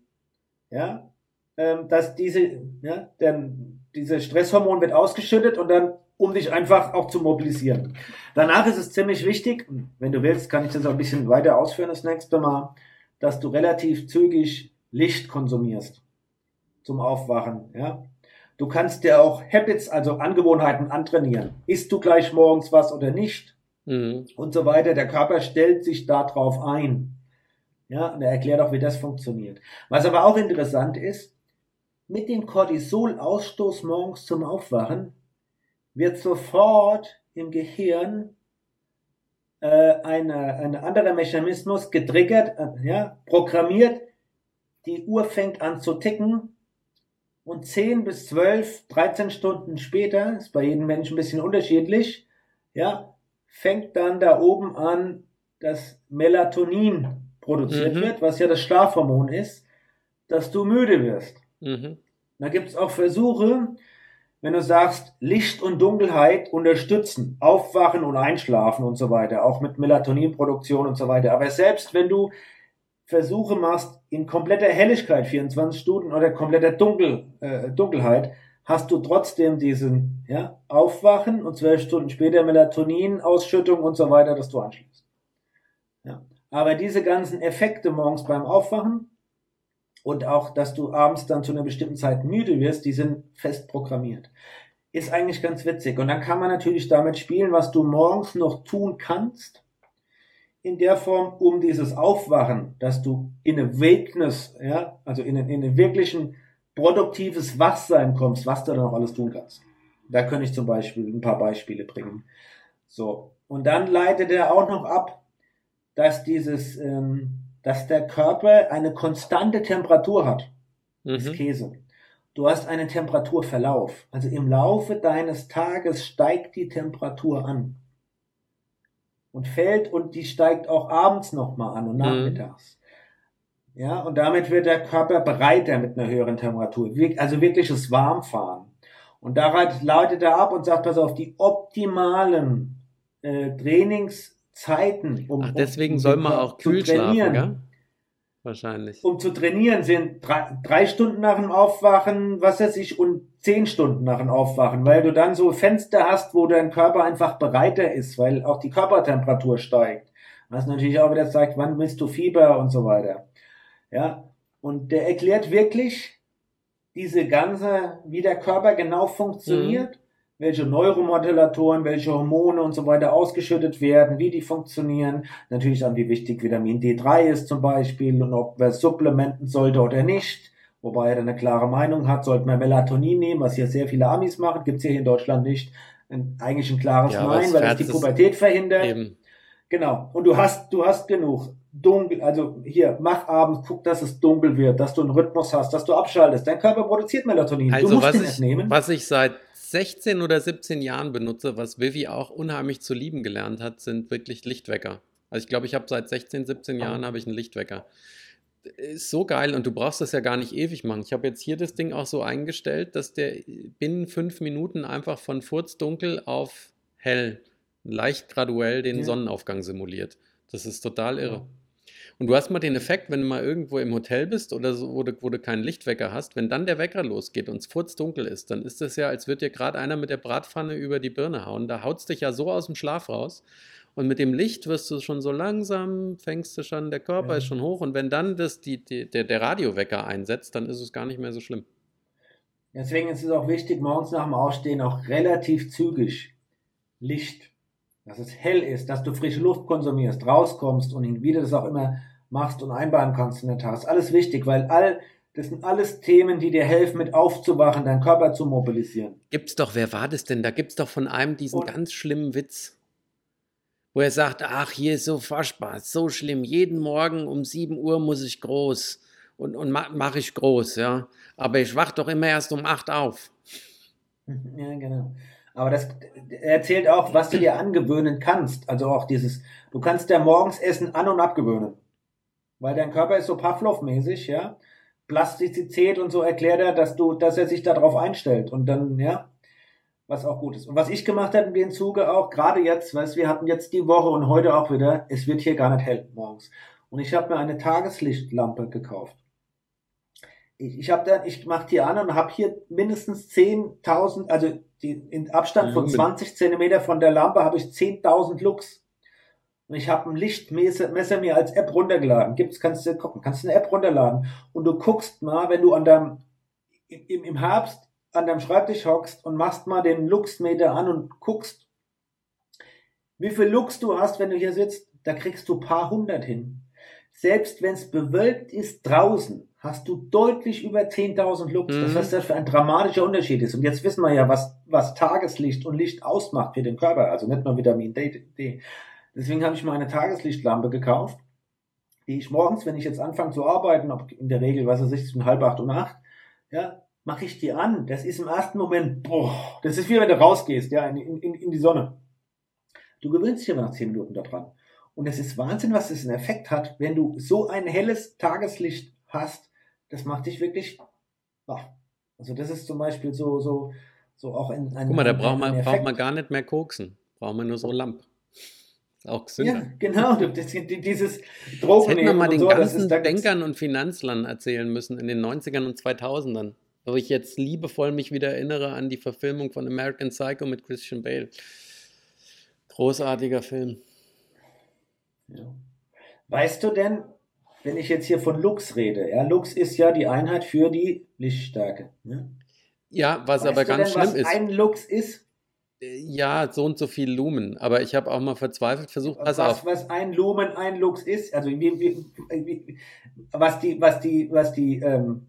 B: ja, ähm, dass diese, ja, denn diese Stresshormon wird ausgeschüttet und dann, um dich einfach auch zu mobilisieren. Danach ist es ziemlich wichtig, wenn du willst, kann ich das auch ein bisschen weiter ausführen das nächste Mal, dass du relativ zügig Licht konsumierst zum Aufwachen. Ja? Du kannst dir auch Habits, also Angewohnheiten antrainieren. Isst du gleich morgens was oder nicht? Mhm. Und so weiter. Der Körper stellt sich darauf ein. Ja, und er erklärt auch, wie das funktioniert. Was aber auch interessant ist, mit dem Cortisolausstoß morgens zum Aufwachen wird sofort im Gehirn äh, eine, ein anderer Mechanismus getriggert, äh, ja, programmiert, die Uhr fängt an zu ticken und 10 bis 12, 13 Stunden später, ist bei jedem Menschen ein bisschen unterschiedlich, ja, fängt dann da oben an, dass Melatonin produziert
C: Mhm.
B: wird, was ja das Schlafhormon ist, dass du müde wirst.
C: Mhm.
B: Da gibt es auch Versuche, wenn du sagst, Licht und Dunkelheit unterstützen, aufwachen und einschlafen und so weiter, auch mit Melatoninproduktion und so weiter. Aber selbst wenn du Versuche machst in kompletter Helligkeit, 24 Stunden oder kompletter Dunkel, äh, Dunkelheit, hast du trotzdem diesen ja, Aufwachen und zwölf Stunden später Melatoninausschüttung und so weiter, dass du anschließt. Ja. Aber diese ganzen Effekte morgens beim Aufwachen und auch, dass du abends dann zu einer bestimmten Zeit müde wirst, die sind fest programmiert. Ist eigentlich ganz witzig. Und dann kann man natürlich damit spielen, was du morgens noch tun kannst, in der Form, um dieses Aufwachen, dass du in eine Wakeness, ja, also in in einen wirklichen produktives Wachsein kommst, was du dann noch alles tun kannst. Da könnte ich zum Beispiel ein paar Beispiele bringen. So. Und dann leitet er auch noch ab, dass dieses, ähm, dass der Körper eine konstante Temperatur hat. Das
C: Mhm.
B: Käse. Du hast einen Temperaturverlauf. Also im Laufe deines Tages steigt die Temperatur an. Und fällt und die steigt auch abends nochmal an und
C: Mhm.
B: nachmittags. Ja, und damit wird der Körper breiter mit einer höheren Temperatur. Also wirkliches Warmfahren. Und daran leitet er ab und sagt, pass auf, die optimalen äh, Trainingszeiten, um,
C: Ach, deswegen
B: um,
C: soll man auch
B: zu
C: kühl schlafen,
B: trainieren,
C: gell? Wahrscheinlich.
B: um zu trainieren, sind drei, drei Stunden nach dem Aufwachen, was weiß ich, und zehn Stunden nach dem Aufwachen, weil du dann so Fenster hast, wo dein Körper einfach bereiter ist, weil auch die Körpertemperatur steigt. Was natürlich auch wieder zeigt, wann misst du Fieber und so weiter. Ja, und der erklärt wirklich diese ganze, wie der Körper genau funktioniert, welche Neuromodulatoren, welche Hormone und so weiter ausgeschüttet werden, wie die funktionieren. Natürlich dann, wie wichtig Vitamin D3 ist zum Beispiel und ob man supplementen sollte oder nicht. Wobei er dann eine klare Meinung hat, sollte man Melatonin nehmen, was hier sehr viele Amis machen, gibt's hier in Deutschland nicht. Ein, eigentlich ein klares
C: Ja,
B: Nein, weil es die Pubertät verhindert.
C: Eben.
B: Genau. Und du hast, du hast genug. Dunkel, also hier, mach abends, guck, dass es dunkel wird, dass du einen Rhythmus hast, dass du abschaltest. Dein Körper produziert Melatonin. du
C: Also
B: musst
C: was
B: den
C: ich,
B: nehmen.
C: was ich seit 16 oder 17 Jahren benutze, was Vivi auch unheimlich zu lieben gelernt hat, sind wirklich Lichtwecker. Also ich glaube, ich habe seit 16, 17 Jahren habe ich einen Lichtwecker. Ist so geil und du brauchst das ja gar nicht ewig machen. Ich habe jetzt hier das Ding auch so eingestellt, dass der binnen fünf Minuten einfach von furzdunkel auf hell, leicht graduell den
B: Ja.
C: Sonnenaufgang simuliert. Das ist total irre. Und du hast mal den Effekt, wenn du mal irgendwo im Hotel bist oder so, wo du, wo du keinen Lichtwecker hast, wenn dann der Wecker losgeht und es furzdunkel ist, dann ist das ja, als würde dir gerade einer mit der Bratpfanne über die Birne hauen. Da haut es dich ja so aus dem Schlaf raus. Und mit dem Licht wirst du schon so langsam, fängst du schon, der Körper
B: Ja.
C: ist schon hoch. Und wenn dann das, die, die, der, der Radiowecker einsetzt, dann ist es gar nicht mehr so schlimm.
B: Deswegen ist es auch wichtig, morgens nach dem Aufstehen auch relativ zügig Licht, dass es hell ist, dass du frische Luft konsumierst, rauskommst und wie du das auch immer machst und einbauen kannst in den Tag. Ist alles wichtig, weil all, das sind alles Themen, die dir helfen, mit aufzuwachen, deinen Körper zu mobilisieren.
C: Gibt's doch, wer war das denn? Da gibt's doch von einem diesen
B: Und-
C: ganz schlimmen Witz, wo er sagt, ach, hier ist so furchtbar, so schlimm. Jeden Morgen um 7 Uhr muss ich groß und, und ma mache ich groß, ja. Aber ich wach doch immer erst um 8 auf.
B: Ja, genau. Aber das er erzählt auch, was du dir angewöhnen kannst. Also auch dieses, du kannst dir morgens Essen an- und abgewöhnen. Weil dein Körper ist so Pavlov-mäßig, ja. Plastizität und so erklärt er, dass du, dass er sich darauf einstellt. Und dann, ja, was auch gut ist. Und was ich gemacht habe in dem Zuge auch, gerade jetzt, weißt wir hatten jetzt die Woche und heute auch wieder, es wird hier gar nicht hell morgens. Und ich habe mir eine Tageslichtlampe gekauft. Ich, ich habe dann, ich mache die an und habe hier mindestens 10.000, also die, in Abstand von
C: Lumen.
B: 20 Zentimeter von der Lampe habe ich 10.000 Lux. Und ich habe ein Lichtmesser Messer mir als App runtergeladen. Gibt's, kannst du gucken, kannst du eine App runterladen. Und du guckst mal, wenn du an deinem, im, im Herbst an deinem Schreibtisch hockst und machst mal den Luxmeter an und guckst, wie viel Lux du hast, wenn du hier sitzt, da kriegst du paar hundert hin. Selbst wenn es bewölkt ist draußen, hast du deutlich über 10.000 Lux.
C: Mhm.
B: Das was das für ein dramatischer Unterschied ist. Und jetzt wissen wir ja, was, was Tageslicht und Licht ausmacht für den Körper. Also nicht nur Vitamin D. D. Deswegen habe ich mal eine Tageslichtlampe gekauft. die ich morgens, wenn ich jetzt anfange zu arbeiten, ob in der Regel, was weiß ich, zwischen halb acht und acht, ja, mache ich die an. Das ist im ersten Moment, boah, das ist wie wenn du rausgehst, ja, in, in, in die Sonne. Du gewöhnst dich aber nach zehn Minuten daran. Und es ist Wahnsinn, was das einen Effekt hat, wenn du so ein helles Tageslicht hast. Das macht dich wirklich wach. Also das ist zum Beispiel so, so, so auch ein, ein
C: Guck mal, da braucht man, braucht man gar nicht mehr koksen. Braucht man nur so Lamp. Auch gesünder.
B: Ja, genau. Das, die- dieses
C: Das
B: Drogen
C: hätten wir mal den
B: so, das
C: ganzen Bankern und Finanzlern erzählen müssen in den 90ern und 2000ern. Wo ich jetzt liebevoll mich wieder erinnere an die Verfilmung von American Psycho mit Christian Bale. Großartiger Film.
B: Ja. Weißt du denn, wenn ich jetzt hier von Lux rede, ja, Lux ist ja die Einheit für die Lichtstärke. Ne?
C: Ja, was
B: weißt
C: aber ganz
B: denn,
C: schlimm
B: was
C: ist.
B: ein Lux ist?
C: Ja, so und so viel Lumen. Aber ich habe auch mal verzweifelt versucht, pass
B: was,
C: auf.
B: was ein Lumen, ein Lux ist? Also wie, wie, wie, was die, was die, was die, ähm,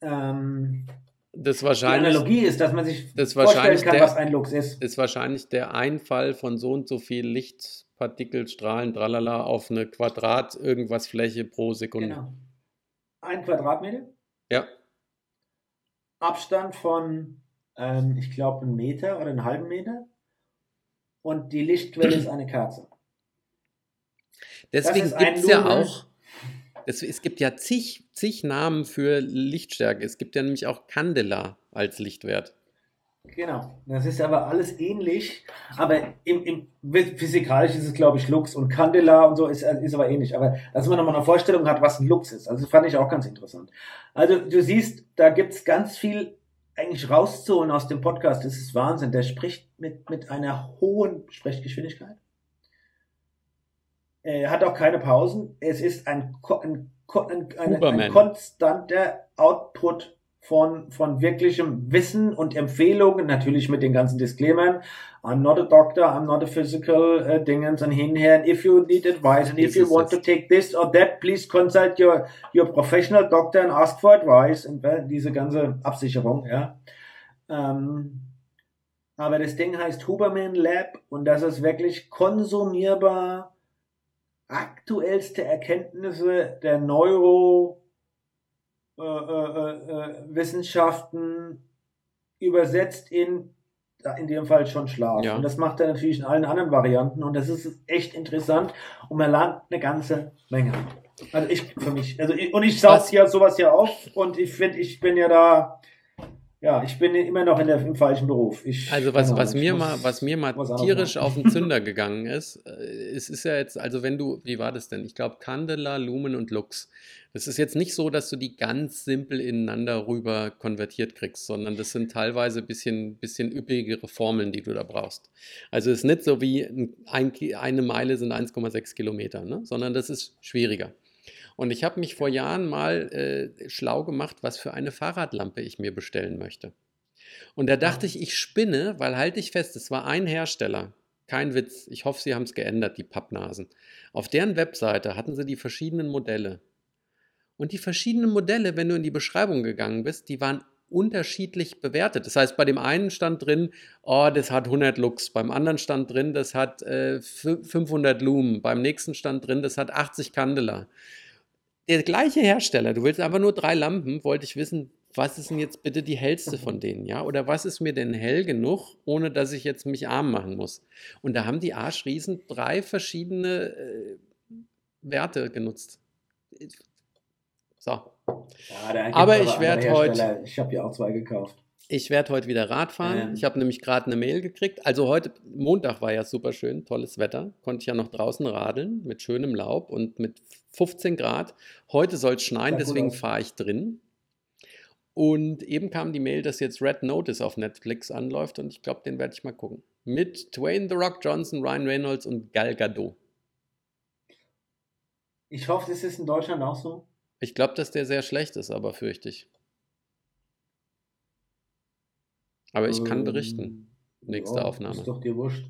B: ähm,
C: Das
B: die
C: wahrscheinlich,
B: Analogie ist, dass man sich
C: das
B: vorstellen kann,
C: der-
B: was ein Lux ist.
C: ist wahrscheinlich der Einfall von so und so viel Lichtpartikel, Strahlen, tralala auf eine Quadrat irgendwas Fläche pro Sekunde.
B: Genau. Ein Quadratmeter,
C: Ja,
B: Abstand von, ähm, ich glaube, einen Meter oder einen halben Meter. Und die Lichtquelle ist eine Kerze.
C: deswegen gibt es ja auch, es, es gibt ja zig, zig Namen für Lichtstärke. Es gibt ja nämlich auch Candela als Lichtwert.
B: Genau. Das ist aber alles ähnlich. Aber im, im physikalisch ist es, glaube ich, Lux und Candela und so ist, ist aber ähnlich. Aber dass man nochmal eine Vorstellung hat, was ein Lux ist. Also das fand ich auch ganz interessant. Also du siehst, da gibt es ganz viel eigentlich rauszuholen aus dem Podcast. Das ist Wahnsinn. Der spricht mit, mit einer hohen Sprechgeschwindigkeit. Er hat auch keine Pausen. Es ist ein, ein, ein, ein, ein konstanter Output von, von wirklichem Wissen und Empfehlungen, natürlich mit den ganzen Disclaimern. I'm not a doctor, I'm not a physical uh, Dingens und hinher. If you need advice and if you want to take this or that, please consult your, your professional doctor and ask for advice. Und äh, diese ganze Absicherung, ja. Ähm, aber das Ding heißt Huberman Lab und das ist wirklich konsumierbar. Aktuellste Erkenntnisse der Neuro äh, äh, äh, Wissenschaften übersetzt in in dem Fall schon Schlaf.
C: Ja.
B: Und das macht er natürlich in allen anderen Varianten und das ist echt interessant und man lernt eine ganze Menge. Also ich für mich, also ich, und ich
C: Was-
B: ja sowas ja auf und ich finde, ich bin ja da, ja, ich bin immer noch in der, im falschen Beruf. Ich,
C: Also was, was mir mal, was mir mal tierisch auf den Zünder gegangen ist, äh, es ist ja jetzt, also wenn du, wie war das denn? Ich glaube Candela, Lumen und Lux. Das ist jetzt nicht so, dass du die ganz simpel ineinander rüber konvertiert kriegst, sondern das sind teilweise ein bisschen, bisschen üppigere Formeln, die du da brauchst. Also es ist nicht so wie ein, eine Meile sind 1,6 Kilometer, ne? sondern das ist schwieriger. Und ich habe mich vor Jahren mal äh, schlau gemacht, was für eine Fahrradlampe ich mir bestellen möchte. Und da dachte ich, ich spinne, weil halte ich fest, es war ein Hersteller. Kein Witz. Ich hoffe, sie haben es geändert, die Pappnasen. Auf deren Webseite hatten sie die verschiedenen Modelle. Und die verschiedenen Modelle, wenn du in die Beschreibung gegangen bist, die waren unterschiedlich bewertet. Das heißt, bei dem einen stand drin, oh, das hat 100 Lux, beim anderen stand drin, das hat äh, fü- 500 Lumen, beim nächsten stand drin, das hat 80 Candela. Der gleiche Hersteller, du willst einfach nur drei Lampen, wollte ich wissen, was ist denn jetzt bitte die hellste von denen, ja? Oder was ist mir denn hell genug, ohne dass ich jetzt mich arm machen muss? Und da haben die Arschriesen drei verschiedene äh, Werte genutzt. So,
B: Ja,
C: Aber ich
B: andere
C: werd
B: Hersteller. Ich habe ja auch zwei gekauft.
C: Ich werde heute wieder Rad fahren.
B: Ähm.
C: Ich habe nämlich gerade eine Mail gekriegt. Also heute, Montag war ja super schön, tolles Wetter. Konnte ich ja noch draußen radeln mit schönem Laub und mit 15 Grad. Heute soll es schneien, deswegen fahre ich drin. Und eben kam die Mail, dass jetzt Red Notice auf Netflix anläuft und ich glaube, den werde ich mal gucken. Mit Dwayne The Rock Johnson, Ryan Reynolds und Gal Gadot.
B: Ich hoffe, das ist in Deutschland auch so.
C: Ich glaube, dass der sehr schlecht ist, aber fürchte ich. Aber ich kann
B: Ähm,
C: berichten. Nächste
B: ja,
C: Aufnahme.
B: Ist doch dir wurscht.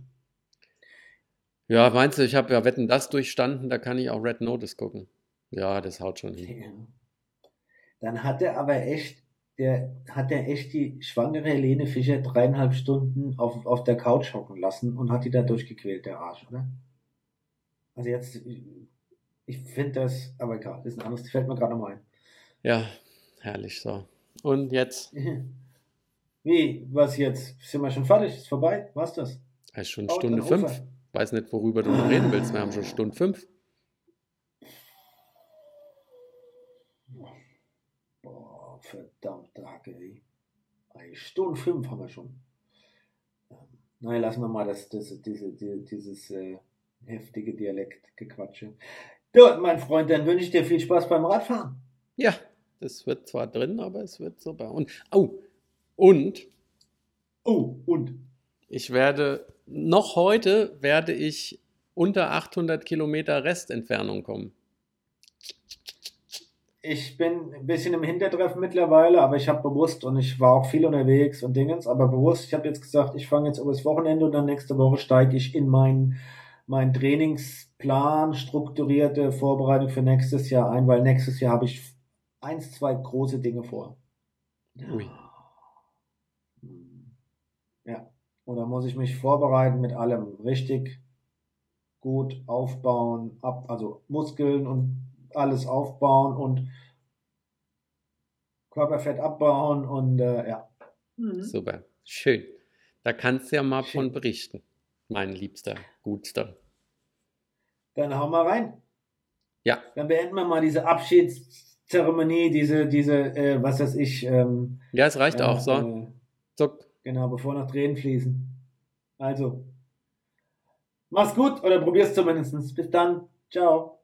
C: Ja, meinst du, ich habe ja Wetten das durchstanden, da kann ich auch Red Notice gucken. Ja, das haut schon hin.
B: Ja. Dann hat er aber echt, der hat er echt die schwangere Helene Fischer dreieinhalb Stunden auf, auf der Couch hocken lassen und hat die da durchgequält, der Arsch, oder? Also jetzt, Ich finde das, aber egal, das ist ein anderes, das fällt mir gerade nochmal ein.
C: Ja, herrlich so. Und jetzt
B: Wie, was jetzt? Sind wir schon fertig? Ist vorbei? Was das?
C: ist schon
B: Baut
C: Stunde fünf.
B: Ufer.
C: Weiß nicht, worüber du noch reden willst. Wir haben schon Stunde fünf.
B: Boah, verdammt, Drake, ey. Eine Stunde fünf haben wir schon. Ähm, Nein, lassen wir mal das, das, diese, die, dieses äh, heftige Dialektgequatsche. Du, mein Freund, dann wünsche ich dir viel Spaß beim Radfahren.
C: Ja, das wird zwar drin, aber es wird super. Und, oh, und
B: Oh, und?
C: ich werde, noch heute werde ich unter 800 Kilometer Restentfernung kommen.
B: Ich bin ein bisschen im Hintertreffen mittlerweile, aber ich habe bewusst und ich war auch viel unterwegs und Dingens, aber bewusst, ich habe jetzt gesagt, ich fange jetzt übers Wochenende und dann nächste Woche steige ich in meinen meinen Trainingsplan, strukturierte Vorbereitung für nächstes Jahr ein, weil nächstes Jahr habe ich eins, zwei große Dinge vor.
C: Ui.
B: Ja, und da muss ich mich vorbereiten mit allem richtig gut aufbauen, ab, also Muskeln und alles aufbauen und Körperfett abbauen und äh, ja.
C: Super, schön. Da kannst du ja mal
B: Schön.
C: von berichten, mein Liebster, Gutster.
B: Dann hauen wir rein.
C: Ja,
B: Dann beenden wir mal diese Abschiedszeremonie, diese, diese, äh, was weiß ich, ähm,
C: ja, es reicht
B: ja,
C: auch so.
B: Äh,
C: Zuck.
B: Genau, bevor noch Tränen fließen. Also, mach's gut oder probier's zumindest. Bis dann. Ciao.